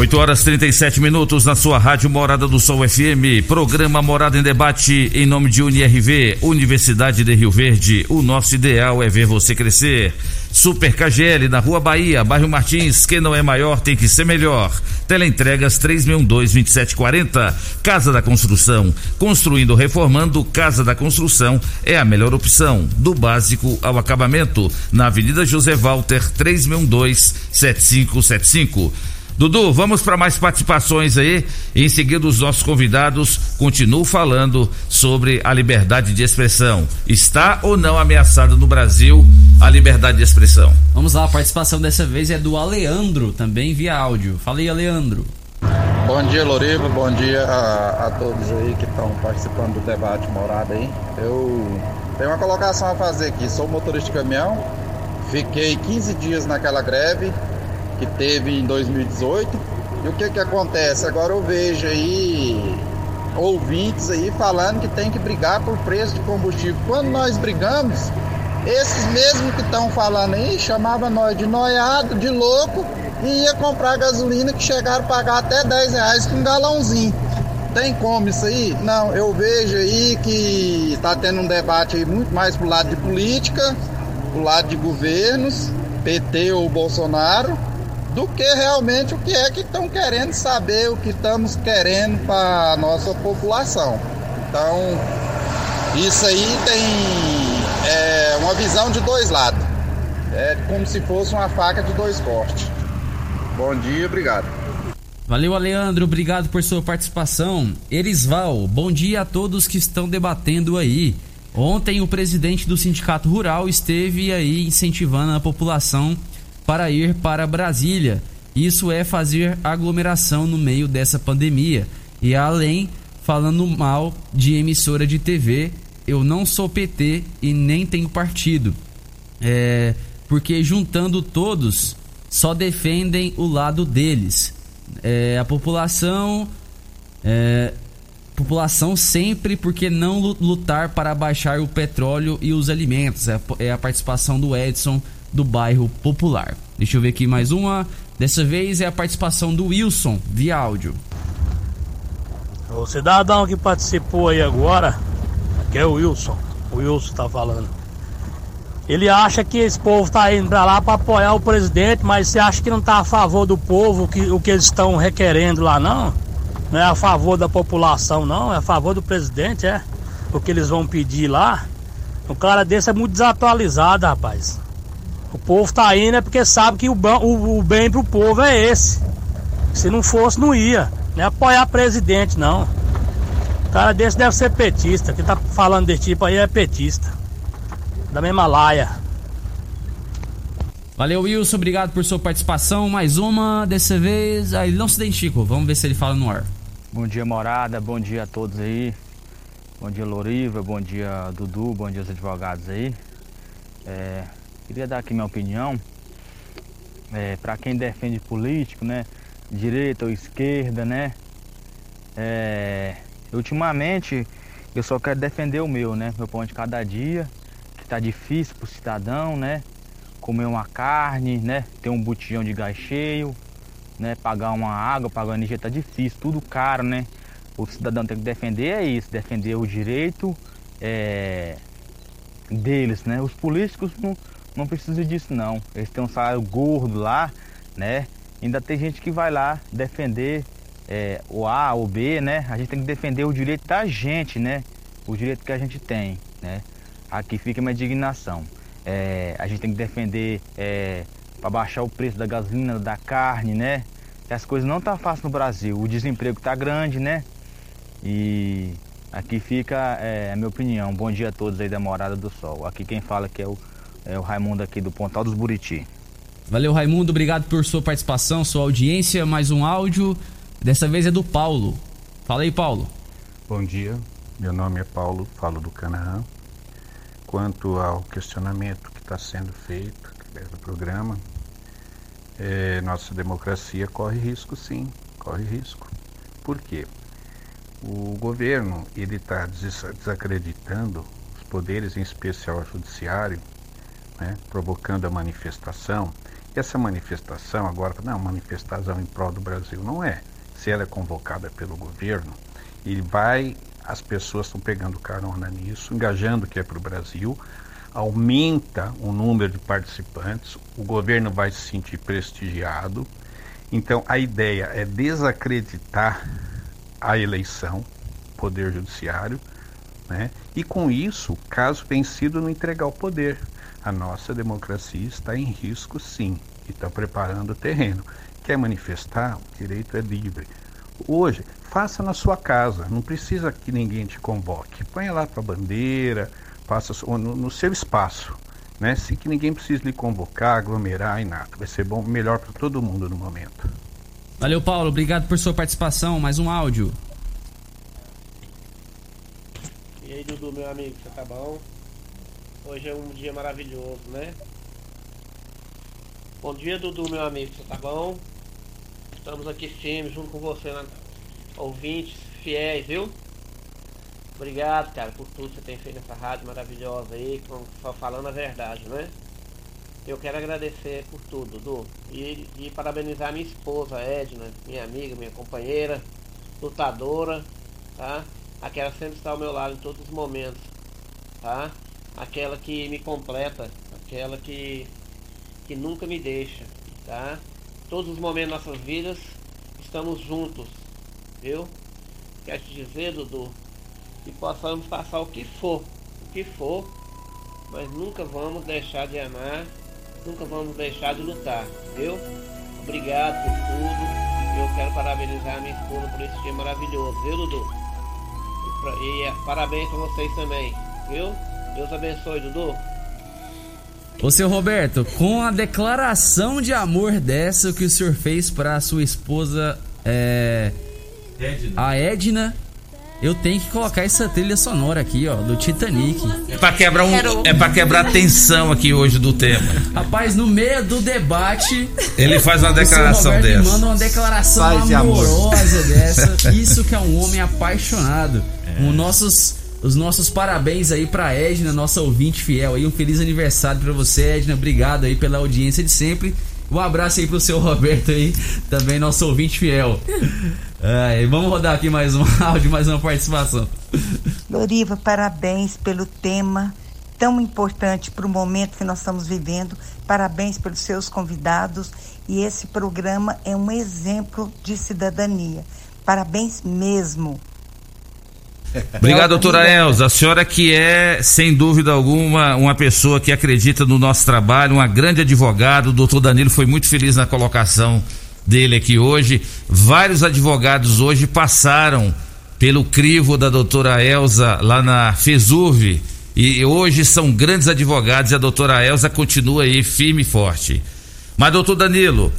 8 horas 37 minutos na sua rádio Morada do Sol FM. Programa Morada em Debate em nome de UniRV, Universidade de Rio Verde. O nosso ideal é ver você crescer. Super KGL na Rua Bahia, bairro Martins. Quem não é maior tem que ser melhor. Teleentregas 3612-2740. Casa da Construção. Construindo ou reformando, Casa da Construção é a melhor opção. Do básico ao acabamento. Na Avenida José Walter 3612-7575. Dudu, vamos para mais participações aí. Em seguida, os nossos convidados continuam falando sobre a liberdade de expressão. Está ou não ameaçada no Brasil a liberdade de expressão? Vamos lá, a participação dessa vez é do Aleandro, também via áudio. Fala aí, Aleandro. Bom dia, Loriva. Bom dia a, a todos aí que estão participando do debate morada aí. Eu tenho uma colocação a fazer aqui. Sou motorista de caminhão. Fiquei 15 dias naquela greve que teve em 2018. E o que que acontece? Agora eu vejo aí ouvintes aí falando que tem que brigar por preço de combustível. Quando nós brigamos, esses mesmos que estão falando aí chamavam nós de noiado, de louco e ia comprar gasolina que chegaram a pagar até 10 reais com um galãozinho. Tem como isso aí? Não, eu vejo aí que está tendo um debate aí muito mais pro lado de política, pro lado de governos, PT ou Bolsonaro, do que realmente o que é que estão querendo saber, o que estamos querendo para a nossa população. Então, isso aí tem é, uma visão de dois lados. É como se fosse uma faca de dois cortes. Bom dia, obrigado. Valeu, Aleandro. Obrigado por sua participação. Erisval, bom dia a todos que estão debatendo aí. Ontem o presidente do Sindicato Rural esteve aí incentivando a população para ir para Brasília. Isso é fazer aglomeração no meio dessa pandemia. E além falando mal de emissora de TV. Eu não sou PT e nem tenho partido. É, porque juntando todos só defendem o lado deles. É, a população é, população sempre porque não lu- lutar para baixar o petróleo e os alimentos. É, a é a participação do Edson do bairro Popular. Deixa eu ver aqui mais uma. Dessa vez é a participação do Wilson via áudio. O cidadão que participou aí agora, que é o Wilson, o Wilson tá falando. Ele acha que esse povo tá indo pra lá pra apoiar o presidente, mas você acha que não tá a favor do povo, que, o que eles estão requerendo lá, não? Não é a favor da população, não, é a favor do presidente, é? O que eles vão pedir lá. Um cara desse é muito desatualizado, rapaz. O povo tá indo é porque sabe que o, ban- o, o bem pro povo é esse. Se não fosse, não ia. Não é apoiar presidente, não. O cara desse deve ser petista. Quem tá falando desse tipo aí é petista. Da mesma laia. Valeu, Wilson. Obrigado por sua participação. Mais uma dessa vez. Ah, ele não se identificou. Vamos ver se ele fala no ar. Bom dia, morada. Bom dia a todos aí. Bom dia, Loriva. Bom dia, Dudu. Bom dia, os advogados aí. É, queria dar aqui minha opinião. É, para quem defende político, né? Direita ou esquerda, né? É, ultimamente, eu só quero defender o meu, né? Meu pão de cada dia. Que tá difícil pro cidadão, né? Comer uma carne, né? Ter um botijão de gás cheio né? Pagar uma água, pagar uma energia tá difícil, tudo caro, né? O cidadão tem que defender é isso, defender o direito é, deles, né? Os políticos não, não precisam disso não. Eles têm um salário gordo lá, né? Ainda tem gente que vai lá defender é, o A ou B, né? A gente tem que defender o direito da gente, né? O direito que a gente tem, né? Aqui fica minha indignação. É, a gente tem que defender é, para baixar o preço da gasolina, da carne, né? As coisas não tá fácil no Brasil. O desemprego tá grande, né? E aqui fica é, a minha opinião. Bom dia a todos aí da Morada do Sol. Aqui quem fala que é o, é o Raimundo aqui do Pontal dos Buriti. Valeu, Raimundo. Obrigado por sua participação, sua audiência. Mais um áudio. Dessa vez é do Paulo. Fala aí, Paulo. Bom dia, meu nome é Paulo, falo do Canaã. Quanto ao questionamento que está sendo feito através do programa, é, nossa democracia corre risco sim, corre risco. Por quê? O governo ele está desacreditando os poderes, em especial o judiciário, né, provocando a manifestação. Essa manifestação agora não é uma manifestação em prol do Brasil, não é. Se ela é convocada pelo governo, ele vai, as pessoas estão pegando carona nisso, engajando que é para o Brasil, aumenta o número de participantes, o governo vai se sentir prestigiado. Então a ideia é desacreditar a eleição, poder judiciário, né? E com isso, caso vencido, não entregar o poder. A nossa democracia está em risco, sim, e está preparando o terreno. Quer manifestar? O direito é livre. Hoje, faça na sua casa, não precisa que ninguém te convoque. Põe lá para bandeira, faça no, no seu espaço, né? Sem que ninguém precise lhe convocar, aglomerar e nada. Vai ser bom, melhor para todo mundo no momento. Valeu, Paulo. Obrigado por sua participação. Mais um áudio. E aí, Dudu, meu amigo, você tá bom? Hoje é um dia maravilhoso, né? Bom dia, Dudu, meu amigo, você tá bom? Estamos aqui firmes junto com você, né? ouvintes fiéis, viu? Obrigado, cara, por tudo que você tem feito nessa rádio maravilhosa aí, só falando a verdade, né? Eu quero agradecer por tudo, Dudu. E, e parabenizar minha esposa, Edna, minha amiga, minha companheira, lutadora, tá? Aquela que sempre está ao meu lado em todos os momentos, tá? Aquela que me completa, aquela que, que nunca me deixa, tá? Todos os momentos das nossas vidas estamos juntos, viu? Quero te dizer, Dudu, que possamos passar o que for, o que for, mas nunca vamos deixar de amar, nunca vamos deixar de lutar, viu? Obrigado por tudo. Eu quero parabenizar a minha esposa por esse dia maravilhoso, viu, Dudu? E, e eh, parabéns pra vocês também, viu? Deus abençoe, Dudu. Ô, seu Roberto, com a declaração de amor dessa que o senhor fez pra sua esposa, é, a Edna, eu tenho que colocar essa trilha sonora aqui, ó, do Titanic. É pra quebrar um, é para quebrar a tensão aqui hoje do tema. Rapaz, no meio do debate, Ele faz uma declaração dessa. manda uma declaração amor. amorosa dessa. Isso que é um homem apaixonado. É. Um nossos os nossos parabéns aí pra Edna, nossa ouvinte fiel aí. Um feliz aniversário pra você, Edna. Obrigado aí pela audiência de sempre. Um abraço aí pro seu Roberto aí, também nosso ouvinte fiel. Ai, vamos rodar aqui mais um áudio, mais uma participação. Loriva, parabéns pelo tema tão importante para o momento que nós estamos vivendo. Parabéns pelos seus convidados. E esse programa é um exemplo de cidadania. Parabéns mesmo. Obrigado, doutora Elza. A senhora que é, sem dúvida alguma, uma pessoa que acredita no nosso trabalho, uma grande advogada. O doutor Danilo foi muito feliz na colocação dele aqui hoje. Vários advogados hoje passaram pelo crivo da doutora Elza lá na FESURV e hoje são grandes advogados e a doutora Elza continua aí firme e forte. Mas, doutor Danilo,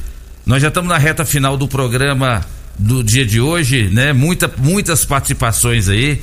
nós já estamos na reta final do programa do dia de hoje, né? Muita, muitas participações aí.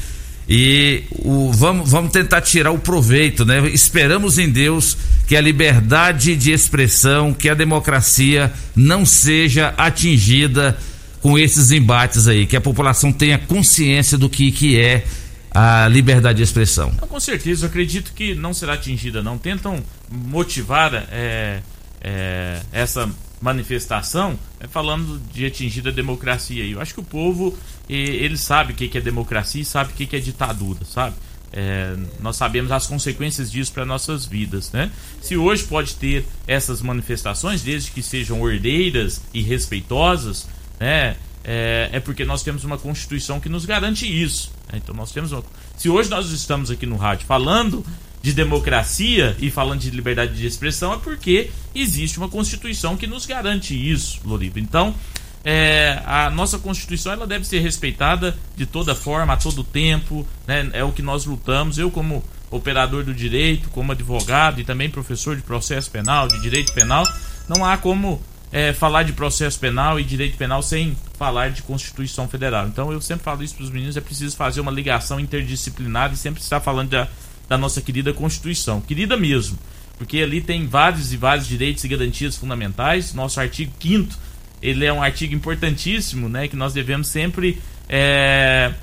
E o, vamos, vamos tentar tirar o proveito, né? Esperamos em Deus que a liberdade de expressão, que a democracia não seja atingida com esses embates aí, que a população tenha consciência do que, que é a liberdade de expressão. Então, com certeza, eu acredito que não será atingida, não. Tentam motivar é, é, essa manifestação é, falando de atingir a democracia. Eu acho que o povo, ele sabe o que, é democracia e sabe o que, que é ditadura, sabe? É, nós sabemos as consequências disso para nossas vidas, né? Se hoje pode ter essas manifestações, desde que sejam ordeiras e respeitosas, né? É, é porque nós temos uma constituição que nos garante isso. né? Então nós temos uma... Se hoje nós estamos aqui no rádio falando de democracia e falando de liberdade de expressão é porque existe uma constituição que nos garante isso, Loriva. Então é, a nossa constituição ela deve ser respeitada de toda forma, a todo tempo, né? É o que nós lutamos. Eu como operador do direito, como advogado e também professor de processo penal, de direito penal, não há como é, falar de processo penal e direito penal sem falar de Constituição Federal. Então eu sempre falo isso para os meninos, é preciso fazer uma ligação interdisciplinar e sempre estar falando da, da nossa querida Constituição, querida mesmo, porque ali tem vários e vários direitos e garantias fundamentais. Nosso artigo 5 ele é um artigo importantíssimo, né, que nós devemos sempre é,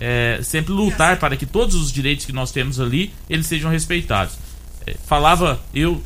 é, sempre lutar para que todos os direitos que nós temos ali eles sejam respeitados. É, falava eu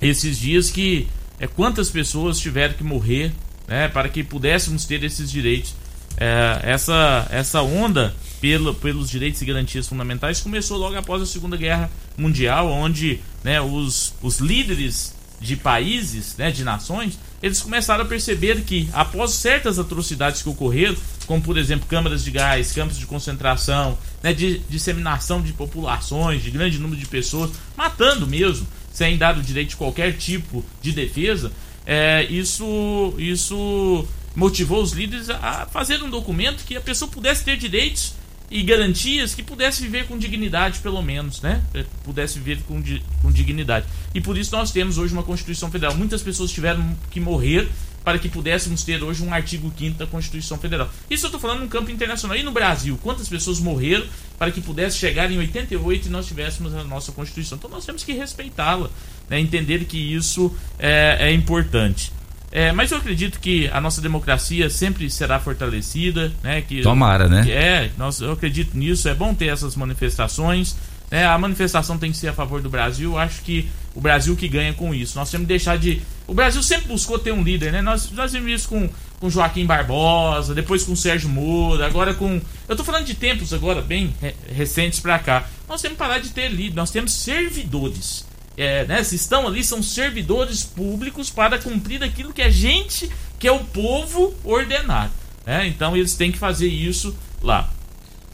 esses dias que é, quantas pessoas tiveram que morrer né, para que pudéssemos ter esses direitos. É, essa, essa onda pelo, pelos direitos e garantias fundamentais começou logo após a Segunda Guerra Mundial, onde né, os, os líderes de países, né, de nações, eles começaram a perceber que após certas atrocidades que ocorreram, como por exemplo câmaras de gás, campos de concentração, né, de disseminação de populações, de grande número de pessoas, matando mesmo, sem dar o direito de qualquer tipo de defesa, é, isso, isso motivou os líderes a fazer um documento que a pessoa pudesse ter direitos e garantias que pudesse viver com dignidade, pelo menos, né? Pudesse viver com, di com dignidade. E por isso nós temos hoje uma Constituição Federal. Muitas pessoas tiveram que morrer para que pudéssemos ter hoje um artigo 5 da Constituição Federal. Isso eu estou falando no campo internacional. E no Brasil, quantas pessoas morreram para que pudesse chegar em 88 e nós tivéssemos a nossa Constituição? Então nós temos que respeitá-la, né? entender que isso é, é importante. É, mas eu acredito que a nossa democracia sempre será fortalecida, né? Que, Tomara, né? que é, nós, eu acredito nisso. É bom ter essas manifestações. Né? A manifestação tem que ser a favor do Brasil. Acho que o Brasil que ganha com isso. Nós temos que deixar de. O Brasil sempre buscou ter um líder, né? Nós, nós vimos isso com, com Joaquim Barbosa, depois com Sérgio Moro, agora com. Eu tô falando de tempos agora bem re- recentes para cá. Nós temos que parar de ter líder. Nós temos servidores é, né, se estão ali, são servidores públicos para cumprir aquilo que a gente, que é o povo, ordenar. né? Então eles têm que fazer isso lá.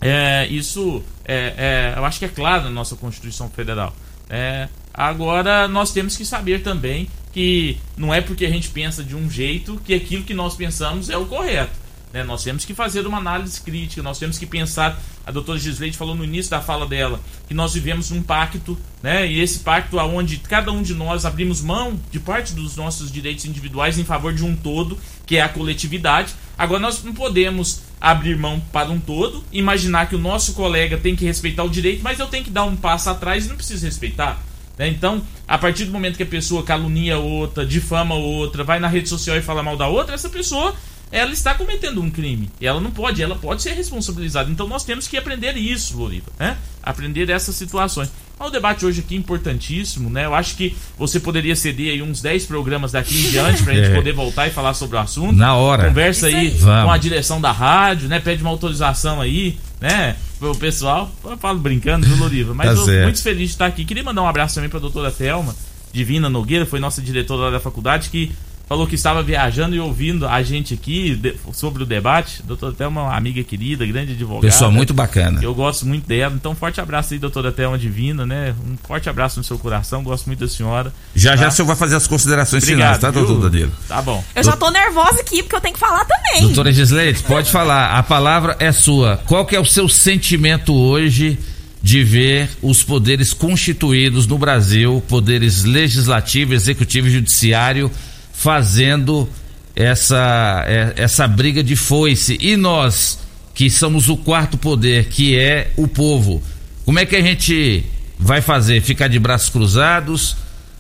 É, isso é, é, eu acho que é claro na nossa Constituição Federal. É, agora nós temos que saber também que não é porque a gente pensa de um jeito que aquilo que nós pensamos é o correto. Né? Nós temos que fazer uma análise crítica, nós temos que pensar. A doutora Gisleide falou no início da fala dela que nós vivemos num pacto, né? E esse pacto aonde cada um de nós abrimos mão de parte dos nossos direitos individuais em favor de um todo, que é a coletividade. Agora nós não podemos abrir mão para um todo, imaginar que o nosso colega tem que respeitar o direito, mas eu tenho que dar um passo atrás e não preciso respeitar. né? Então, a partir do momento que a pessoa calunia outra, difama outra, vai na rede social e fala mal da outra, essa pessoa ela está cometendo um crime. E ela não pode, ela pode ser responsabilizada. Então nós temos que aprender isso, Loriva, né? Aprender essas situações. O debate hoje aqui é importantíssimo, né? Eu acho que você poderia ceder aí uns 10 programas daqui em diante pra gente É. poder voltar e falar sobre o assunto. Na hora. Conversa aí aí. com a direção da rádio, né? Pede uma autorização aí, né? O pessoal, eu falo brincando, viu, Loriva? Mas Tá eu certo. muito feliz de estar aqui. Queria mandar um abraço também pra doutora Thelma, Divina Nogueira, foi nossa diretora lá da faculdade, que falou que estava viajando e ouvindo a gente aqui de- sobre o debate. Doutora Thelma é uma amiga querida, grande advogada. Pessoa muito bacana. Eu gosto muito dela. Então, forte abraço aí, doutora Thelma Divina, né? Um forte abraço no seu coração. Gosto muito da senhora. Já já Tá? o senhor vai fazer as considerações Obrigado, finais, tá, doutor Danilo? Tá bom. Eu já tô nervosa aqui porque eu tenho que falar também. Doutora Gisleide, pode falar. A palavra é sua. Qual que é o seu sentimento hoje de ver os poderes constituídos no Brasil, poderes legislativo, executivo e judiciário, fazendo essa, é- essa briga de foice? E nós, que somos o quarto poder, que é o povo, como é que a gente vai fazer? Ficar de braços cruzados?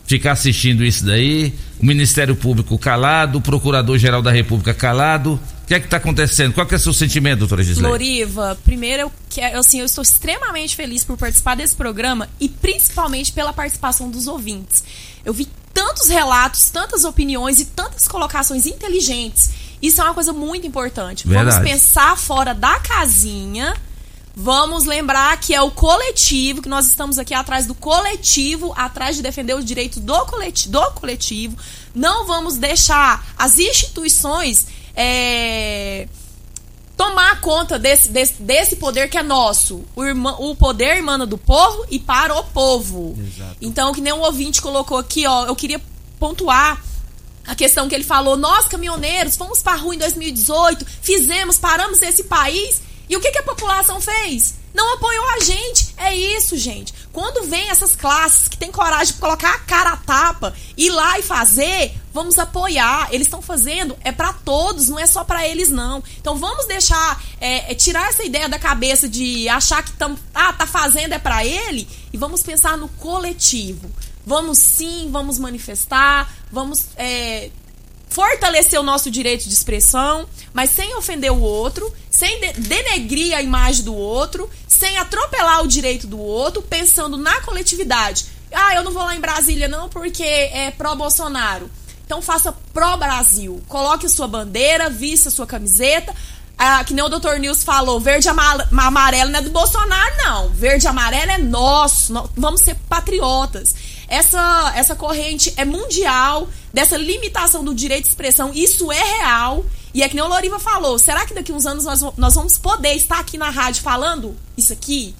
Ficar assistindo isso daí? O Ministério Público calado, o Procurador-Geral da República calado? O que é que está acontecendo? Qual é o seu sentimento, doutora Gislaine? Loriva, primeiro eu quero, assim, eu estou extremamente feliz por participar desse programa e principalmente pela participação dos ouvintes. Eu vi tantos relatos, tantas opiniões e tantas colocações inteligentes. Isso é uma coisa muito importante. Vamos Verdade. pensar fora da casinha. Vamos lembrar que é o coletivo, que nós estamos aqui atrás do coletivo, atrás de defender os direitos do coletivo. Do coletivo. Não vamos deixar as instituições é, tomar conta desse, desse, desse poder que é nosso. O, irmã- o poder emana do povo e para o povo. Então, que nem um ouvinte colocou aqui, ó, eu queria pontuar a questão que ele falou: nós, caminhoneiros, fomos para a rua em 2018, fizemos, paramos esse país. E o que, que a população fez? Não apoiou a gente. É isso, gente. Quando vem essas classes que têm coragem de colocar a cara a tapa, ir lá e fazer, vamos apoiar. Eles estão fazendo, é para todos, não é só para eles, não. Então vamos deixar, é, é, tirar essa ideia da cabeça de achar que tam, ah, tá fazendo é para ele e vamos pensar no coletivo. Vamos sim, vamos manifestar, vamos é, fortalecer o nosso direito de expressão, mas sem ofender o outro, sem de- denegrir a imagem do outro, sem atropelar o direito do outro, pensando na coletividade. Ah, eu não vou lá em Brasília não porque é pró-Bolsonaro. Então faça pró-Brasil. Coloque sua bandeira, vista a sua camiseta. Ah, que nem o Dr. Nils falou, verde ama- amarelo não é do Bolsonaro, não. Verde amarelo é nosso. nó- Vamos ser patriotas. Essa, essa corrente é mundial, dessa limitação do direito de expressão, isso é real. E é que nem o Loriva falou, será que daqui uns anos nós, nós vamos poder estar aqui na rádio falando isso aqui?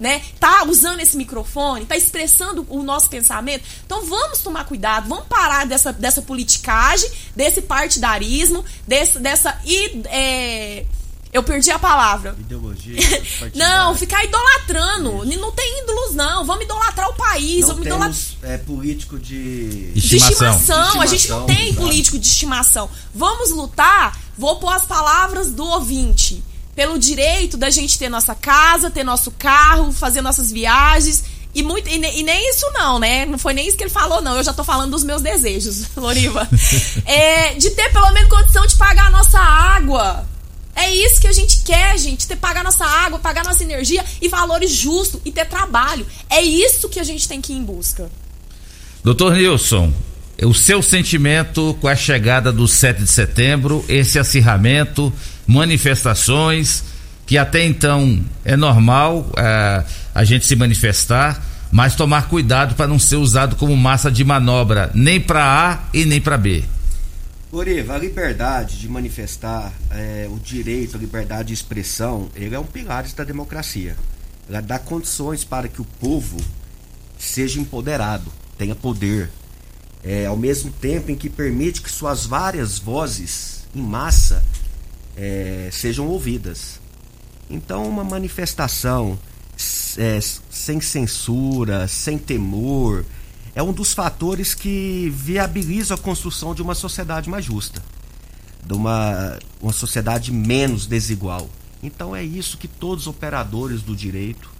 Né? Tá usando esse microfone, tá expressando o nosso pensamento. Então vamos tomar cuidado, vamos parar dessa, dessa politicagem, desse partidarismo, desse, dessa. é, eu perdi a palavra. Ideologia. Não, ficar idolatrando. Não tem ídolos, não. Vamos idolatrar o país. Não vamos idolatrar. é, político de... De estimação. A gente não tem tá? político de estimação. Vamos lutar. Vou pôr as palavras do ouvinte. Pelo direito da gente ter nossa casa, ter nosso carro, fazer nossas viagens. E, muito, e, ne- e nem isso não, né? Não foi nem isso que ele falou, não. Eu já tô falando dos meus desejos, Loriva. É, de ter pelo menos condição de pagar a nossa água. É isso que a gente quer, gente. Ter pagar nossa água, pagar nossa energia e valores justos e ter trabalho. É isso que a gente tem que ir em busca. Doutor Nilson, o seu sentimento com a chegada do 7 de setembro, esse acirramento, manifestações, que até então é normal eh, a gente se manifestar, mas tomar cuidado para não ser usado como massa de manobra, nem para A e nem para B. Loriva, a liberdade de manifestar, é, o direito, a liberdade de expressão, ele é um pilar da democracia. Ela dá condições para que o povo seja empoderado, tenha poder, é, ao mesmo tempo em que permite que suas várias vozes em massa é, sejam ouvidas. Então, uma manifestação é, sem censura, sem temor, é um dos fatores que viabiliza a construção de uma sociedade mais justa. de uma, uma sociedade menos desigual. Então é isso que todos os operadores do direito,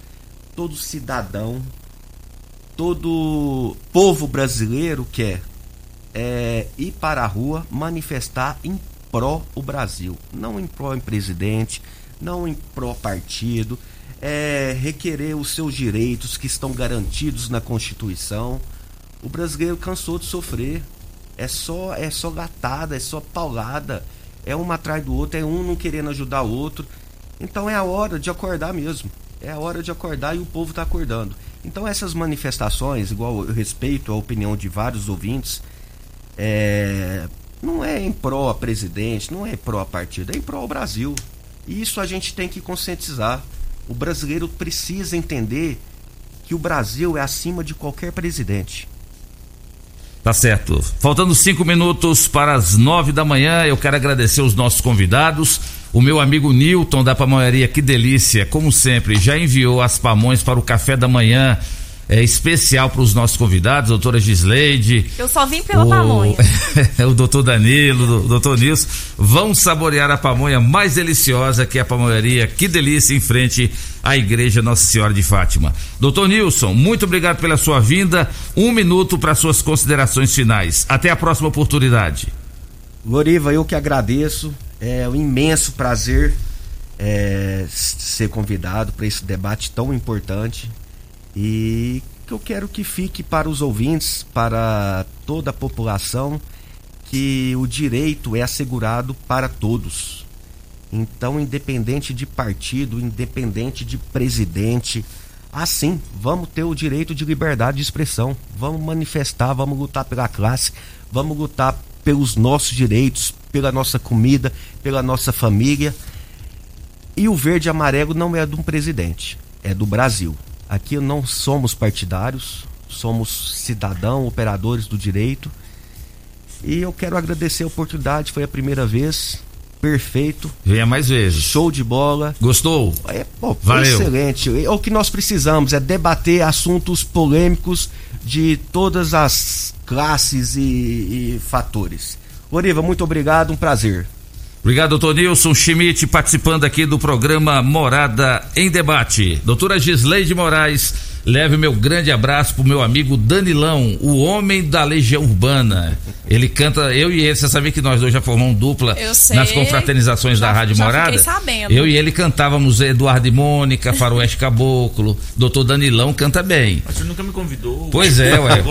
todo cidadão, todo povo brasileiro quer é, ir para a rua manifestar em pró o Brasil, não em pró em presidente, não em pró partido, é, requerer os seus direitos que estão garantidos na Constituição. O brasileiro cansou de sofrer. É só é só gatada, é só paulada, é um atrás do outro, é um não querendo ajudar o outro. Então é a hora de acordar mesmo. É a hora de acordar e o povo está acordando. Então essas manifestações, igual eu respeito a opinião de vários ouvintes, é, não é em pró a presidente, não é em pró a partido, é em pró ao Brasil. E isso a gente tem que conscientizar. O brasileiro precisa entender que o Brasil é acima de qualquer presidente. Tá certo. Faltando cinco minutos para as nove da manhã, eu quero agradecer os nossos convidados. O meu amigo Newton da Pamonharia, que delícia, como sempre, já enviou as pamonhas para o café da manhã. É especial para os nossos convidados, doutora Gisleide. Eu só vim pela o... pamonha. o doutor Danilo, o doutor Nilson, vão saborear a pamonha mais deliciosa que é a pamonharia. Que delícia em frente à igreja Nossa Senhora de Fátima. Doutor Nilson, muito obrigado pela sua vinda. Um minuto para suas considerações finais. Até a próxima oportunidade. Loriva, eu que agradeço. É um imenso prazer é, ser convidado para esse debate tão importante e que eu quero que fique para os ouvintes, para toda a população, que o direito é assegurado para todos. Então, independente de partido, independente de presidente, assim, vamos ter o direito de liberdade de expressão. Vamos manifestar, vamos lutar pela classe, vamos lutar pelos nossos direitos, pela nossa comida, pela nossa família. E o verde e amarelo não é de um presidente, é do Brasil. Aqui não somos partidários, somos cidadão, operadores do direito. E eu quero agradecer a oportunidade, foi a primeira vez. Perfeito. Venha mais vezes. Show de bola. Gostou? É, pô, Valeu. excelente. É o que nós precisamos, é debater assuntos polêmicos de todas as classes e, e fatores. Oriva, muito obrigado, um prazer. Obrigado, doutor Nilson Schmidt, participando aqui do programa Morada em Debate. Doutora Gisleide Moraes, leve o meu grande abraço pro meu amigo Danilão, o homem da Legião Urbana. Ele canta, eu e ele, você sabia que nós dois já formamos dupla nas confraternizações da Rádio já Morada? sabendo. Eu e ele cantávamos Eduardo e Mônica, Faroeste Caboclo. Doutor Danilão canta bem. Mas você nunca me convidou. Pois é, ué.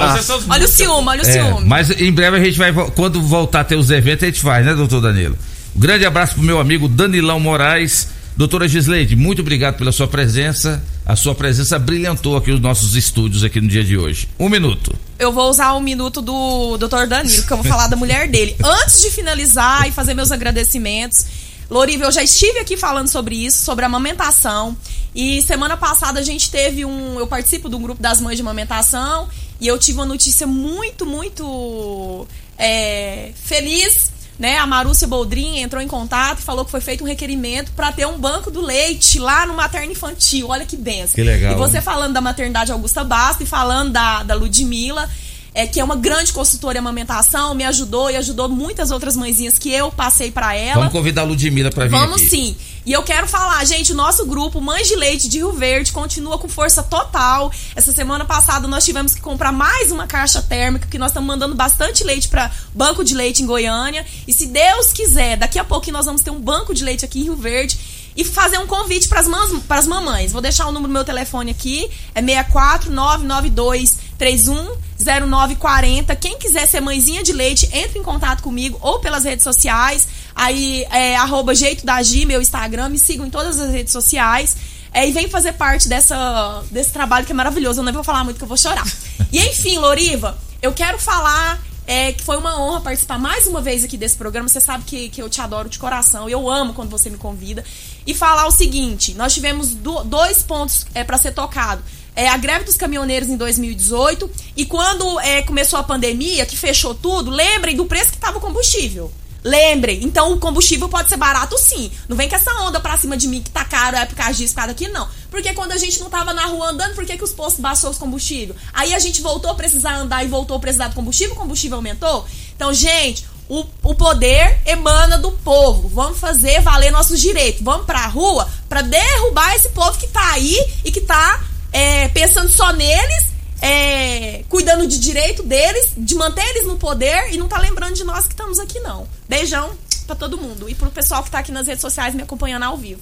Olha o ciúme, olha o É, ciúme. mas em breve a gente vai, quando voltar a ter os eventos, a gente faz, né, doutor Danilo? Um grande abraço pro meu amigo Danilão Moraes. Doutora Gisleide, muito obrigado pela sua presença. A sua presença brilhantou aqui os nossos estúdios aqui no dia de hoje. Um minuto. Eu vou usar um minuto do Dr. Danilo, que eu vou falar da mulher dele. Antes de finalizar e fazer meus agradecimentos, Loriva, eu já estive aqui falando sobre isso, sobre a amamentação. E semana passada a gente teve um. Eu participo de um grupo das mães de amamentação e eu tive uma notícia muito, muito é, feliz. Né, a Marúcia Boldrin entrou em contato e falou que foi feito um requerimento para ter um banco do leite lá no materno infantil. Olha que benção. Que legal, E você falando da maternidade Augusta Basta e falando da, da Ludmilla, é, que é uma grande consultora em amamentação, me ajudou e ajudou muitas outras mãezinhas que eu passei para ela. Vamos convidar a Ludmilla para vir Vamos aqui. sim. E eu quero falar, gente, o nosso grupo Mães de Leite de Rio Verde continua com força total. Essa semana passada nós tivemos que comprar mais uma caixa térmica, porque nós estamos mandando bastante leite para banco de leite em Goiânia. E se Deus quiser, daqui a pouco nós vamos ter um banco de leite aqui em Rio Verde e fazer um convite para as mamães. Vou deixar o número do meu telefone aqui, é 64992 310940. Quem quiser ser mãezinha de leite, entre em contato comigo ou pelas redes sociais. Aí é arroba jeito da Gi, meu Instagram, me sigam em todas as redes sociais. É, e vem fazer parte dessa, desse trabalho que é maravilhoso. Eu não vou falar muito que eu vou chorar. E enfim, Loriva, eu quero falar é, que foi uma honra participar mais uma vez aqui desse programa. Você sabe que, que eu te adoro de coração. Eu amo quando você me convida. E falar o seguinte: nós tivemos do- dois pontos é, para ser tocado. É, a greve dos caminhoneiros em 2018 e quando é, começou a pandemia, que fechou tudo, lembrem do preço que estava o combustível. Lembrem, então o combustível pode ser barato sim. Não vem com essa onda pra cima de mim que tá caro, é por causa disso, causa daquilo, não. Porque quando a gente não tava na rua andando, por que, que os postos baixou os combustível? Aí a gente voltou a precisar andar e voltou a precisar do combustível, o combustível aumentou. Então, gente, O, o poder emana do povo. Vamos fazer valer nossos direitos. Vamos pra rua pra derrubar esse povo que tá aí e que tá é, pensando só neles, é, cuidando de direito deles, de manter eles no poder e não tá lembrando de nós que estamos aqui, não. Beijão pra todo mundo. E pro pessoal que tá aqui nas redes sociais me acompanhando ao vivo.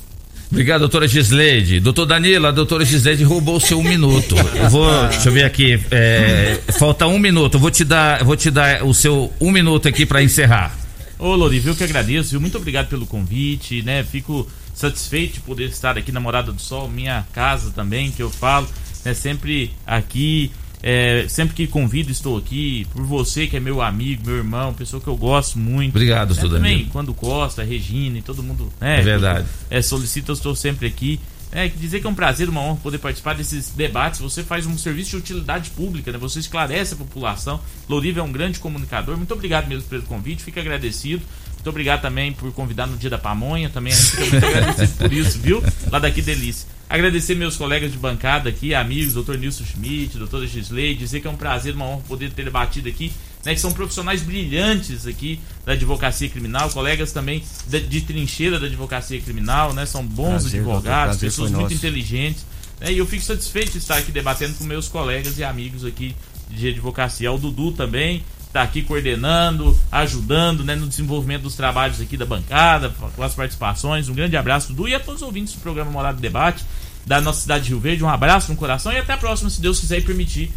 Obrigado, doutora Gisleide. Doutor Danilo, a doutora Gisleide roubou o seu um minuto. Eu vou, deixa eu ver aqui, é, falta um minuto. Eu vou te dar, vou te dar o seu um minuto aqui para encerrar. Ô, Loriva, eu que agradeço, viu? Muito obrigado pelo convite, né? Fico satisfeito de poder estar aqui na Morada do Sol, minha casa também, que eu falo, né? Sempre aqui, é, sempre que convido estou aqui, por você que é meu amigo, meu irmão, pessoa que eu gosto muito. Obrigado, né? Também, Danilo. quando Costa, Regina e todo mundo, né? É verdade. É, solicita, eu estou sempre aqui. É, dizer que é um prazer, uma honra poder participar desses debates. Você faz um serviço de utilidade pública, né? Você esclarece a população. Loriva é um grande comunicador. Muito obrigado mesmo pelo convite, fico agradecido. Muito obrigado também por convidar no dia da pamonha. Também a gente fica muito agradecido por isso, viu? Lá daqui delícia. Agradecer meus colegas de bancada aqui, amigos, doutor Nilson Schmidt, doutora Gisley, dizer que é um prazer, uma honra poder ter debatido aqui, né? Que são profissionais brilhantes aqui da advocacia criminal, colegas também de, de trincheira da advocacia criminal, né? São bons Prazer, doutor, advogados, prazer pessoas muito nosso. inteligentes. né, E eu fico satisfeito de estar aqui debatendo com meus colegas e amigos aqui de advocacia. O Dudu também está aqui coordenando, ajudando né, no desenvolvimento dos trabalhos aqui da bancada, com as participações. Um grande abraço, Dudu, e a todos os ouvintes do programa Morado de Debate da nossa cidade de Rio Verde. Um abraço no coração e até a próxima, se Deus quiser e permitir.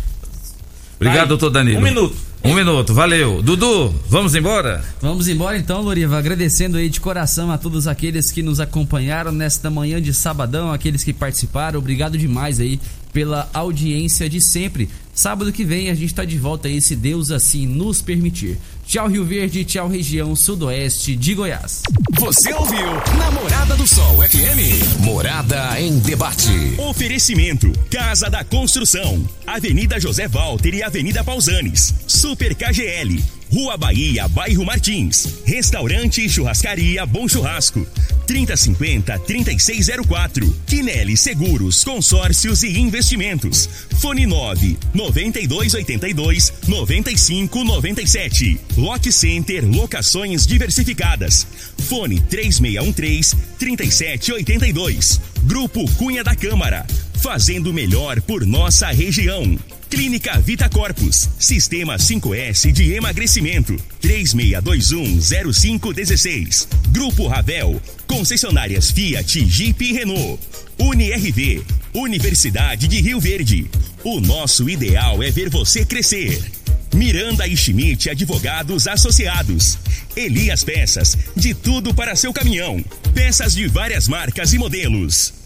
Obrigado, Vai. doutor Danilo. Um minuto. Um minuto, valeu. Dudu, vamos embora? Vamos embora então, Loriva, agradecendo aí de coração a todos aqueles que nos acompanharam nesta manhã de sabadão, aqueles que participaram, obrigado demais aí pela audiência de sempre. Sábado que vem a gente tá de volta aí, se Deus assim nos permitir. Tchau Rio Verde, tchau região sudoeste de Goiás. Você ouviu Namorada do Sol FM. Morada em debate. Oferecimento: Casa da Construção, Avenida José Walter e Avenida Pausanes. Super KGL. Rua Bahia, Bairro Martins. Restaurante e Churrascaria Bom Churrasco. 3050-3604. Quinelli Seguros, Consórcios e Investimentos. Fone 9 9282 9597. Lock Center Locações Diversificadas. Fone 3613 3782. Grupo Cunha da Câmara. Fazendo melhor por nossa região. Clínica Vita Corpus. Sistema 5S de emagrecimento. 36210516. Grupo Ravel. Concessionárias Fiat, Jeep e Renault. UniRV. Universidade de Rio Verde. O nosso ideal é ver você crescer. Miranda e Schmidt Advogados Associados. Elias Peças, de tudo para seu caminhão. Peças de várias marcas e modelos.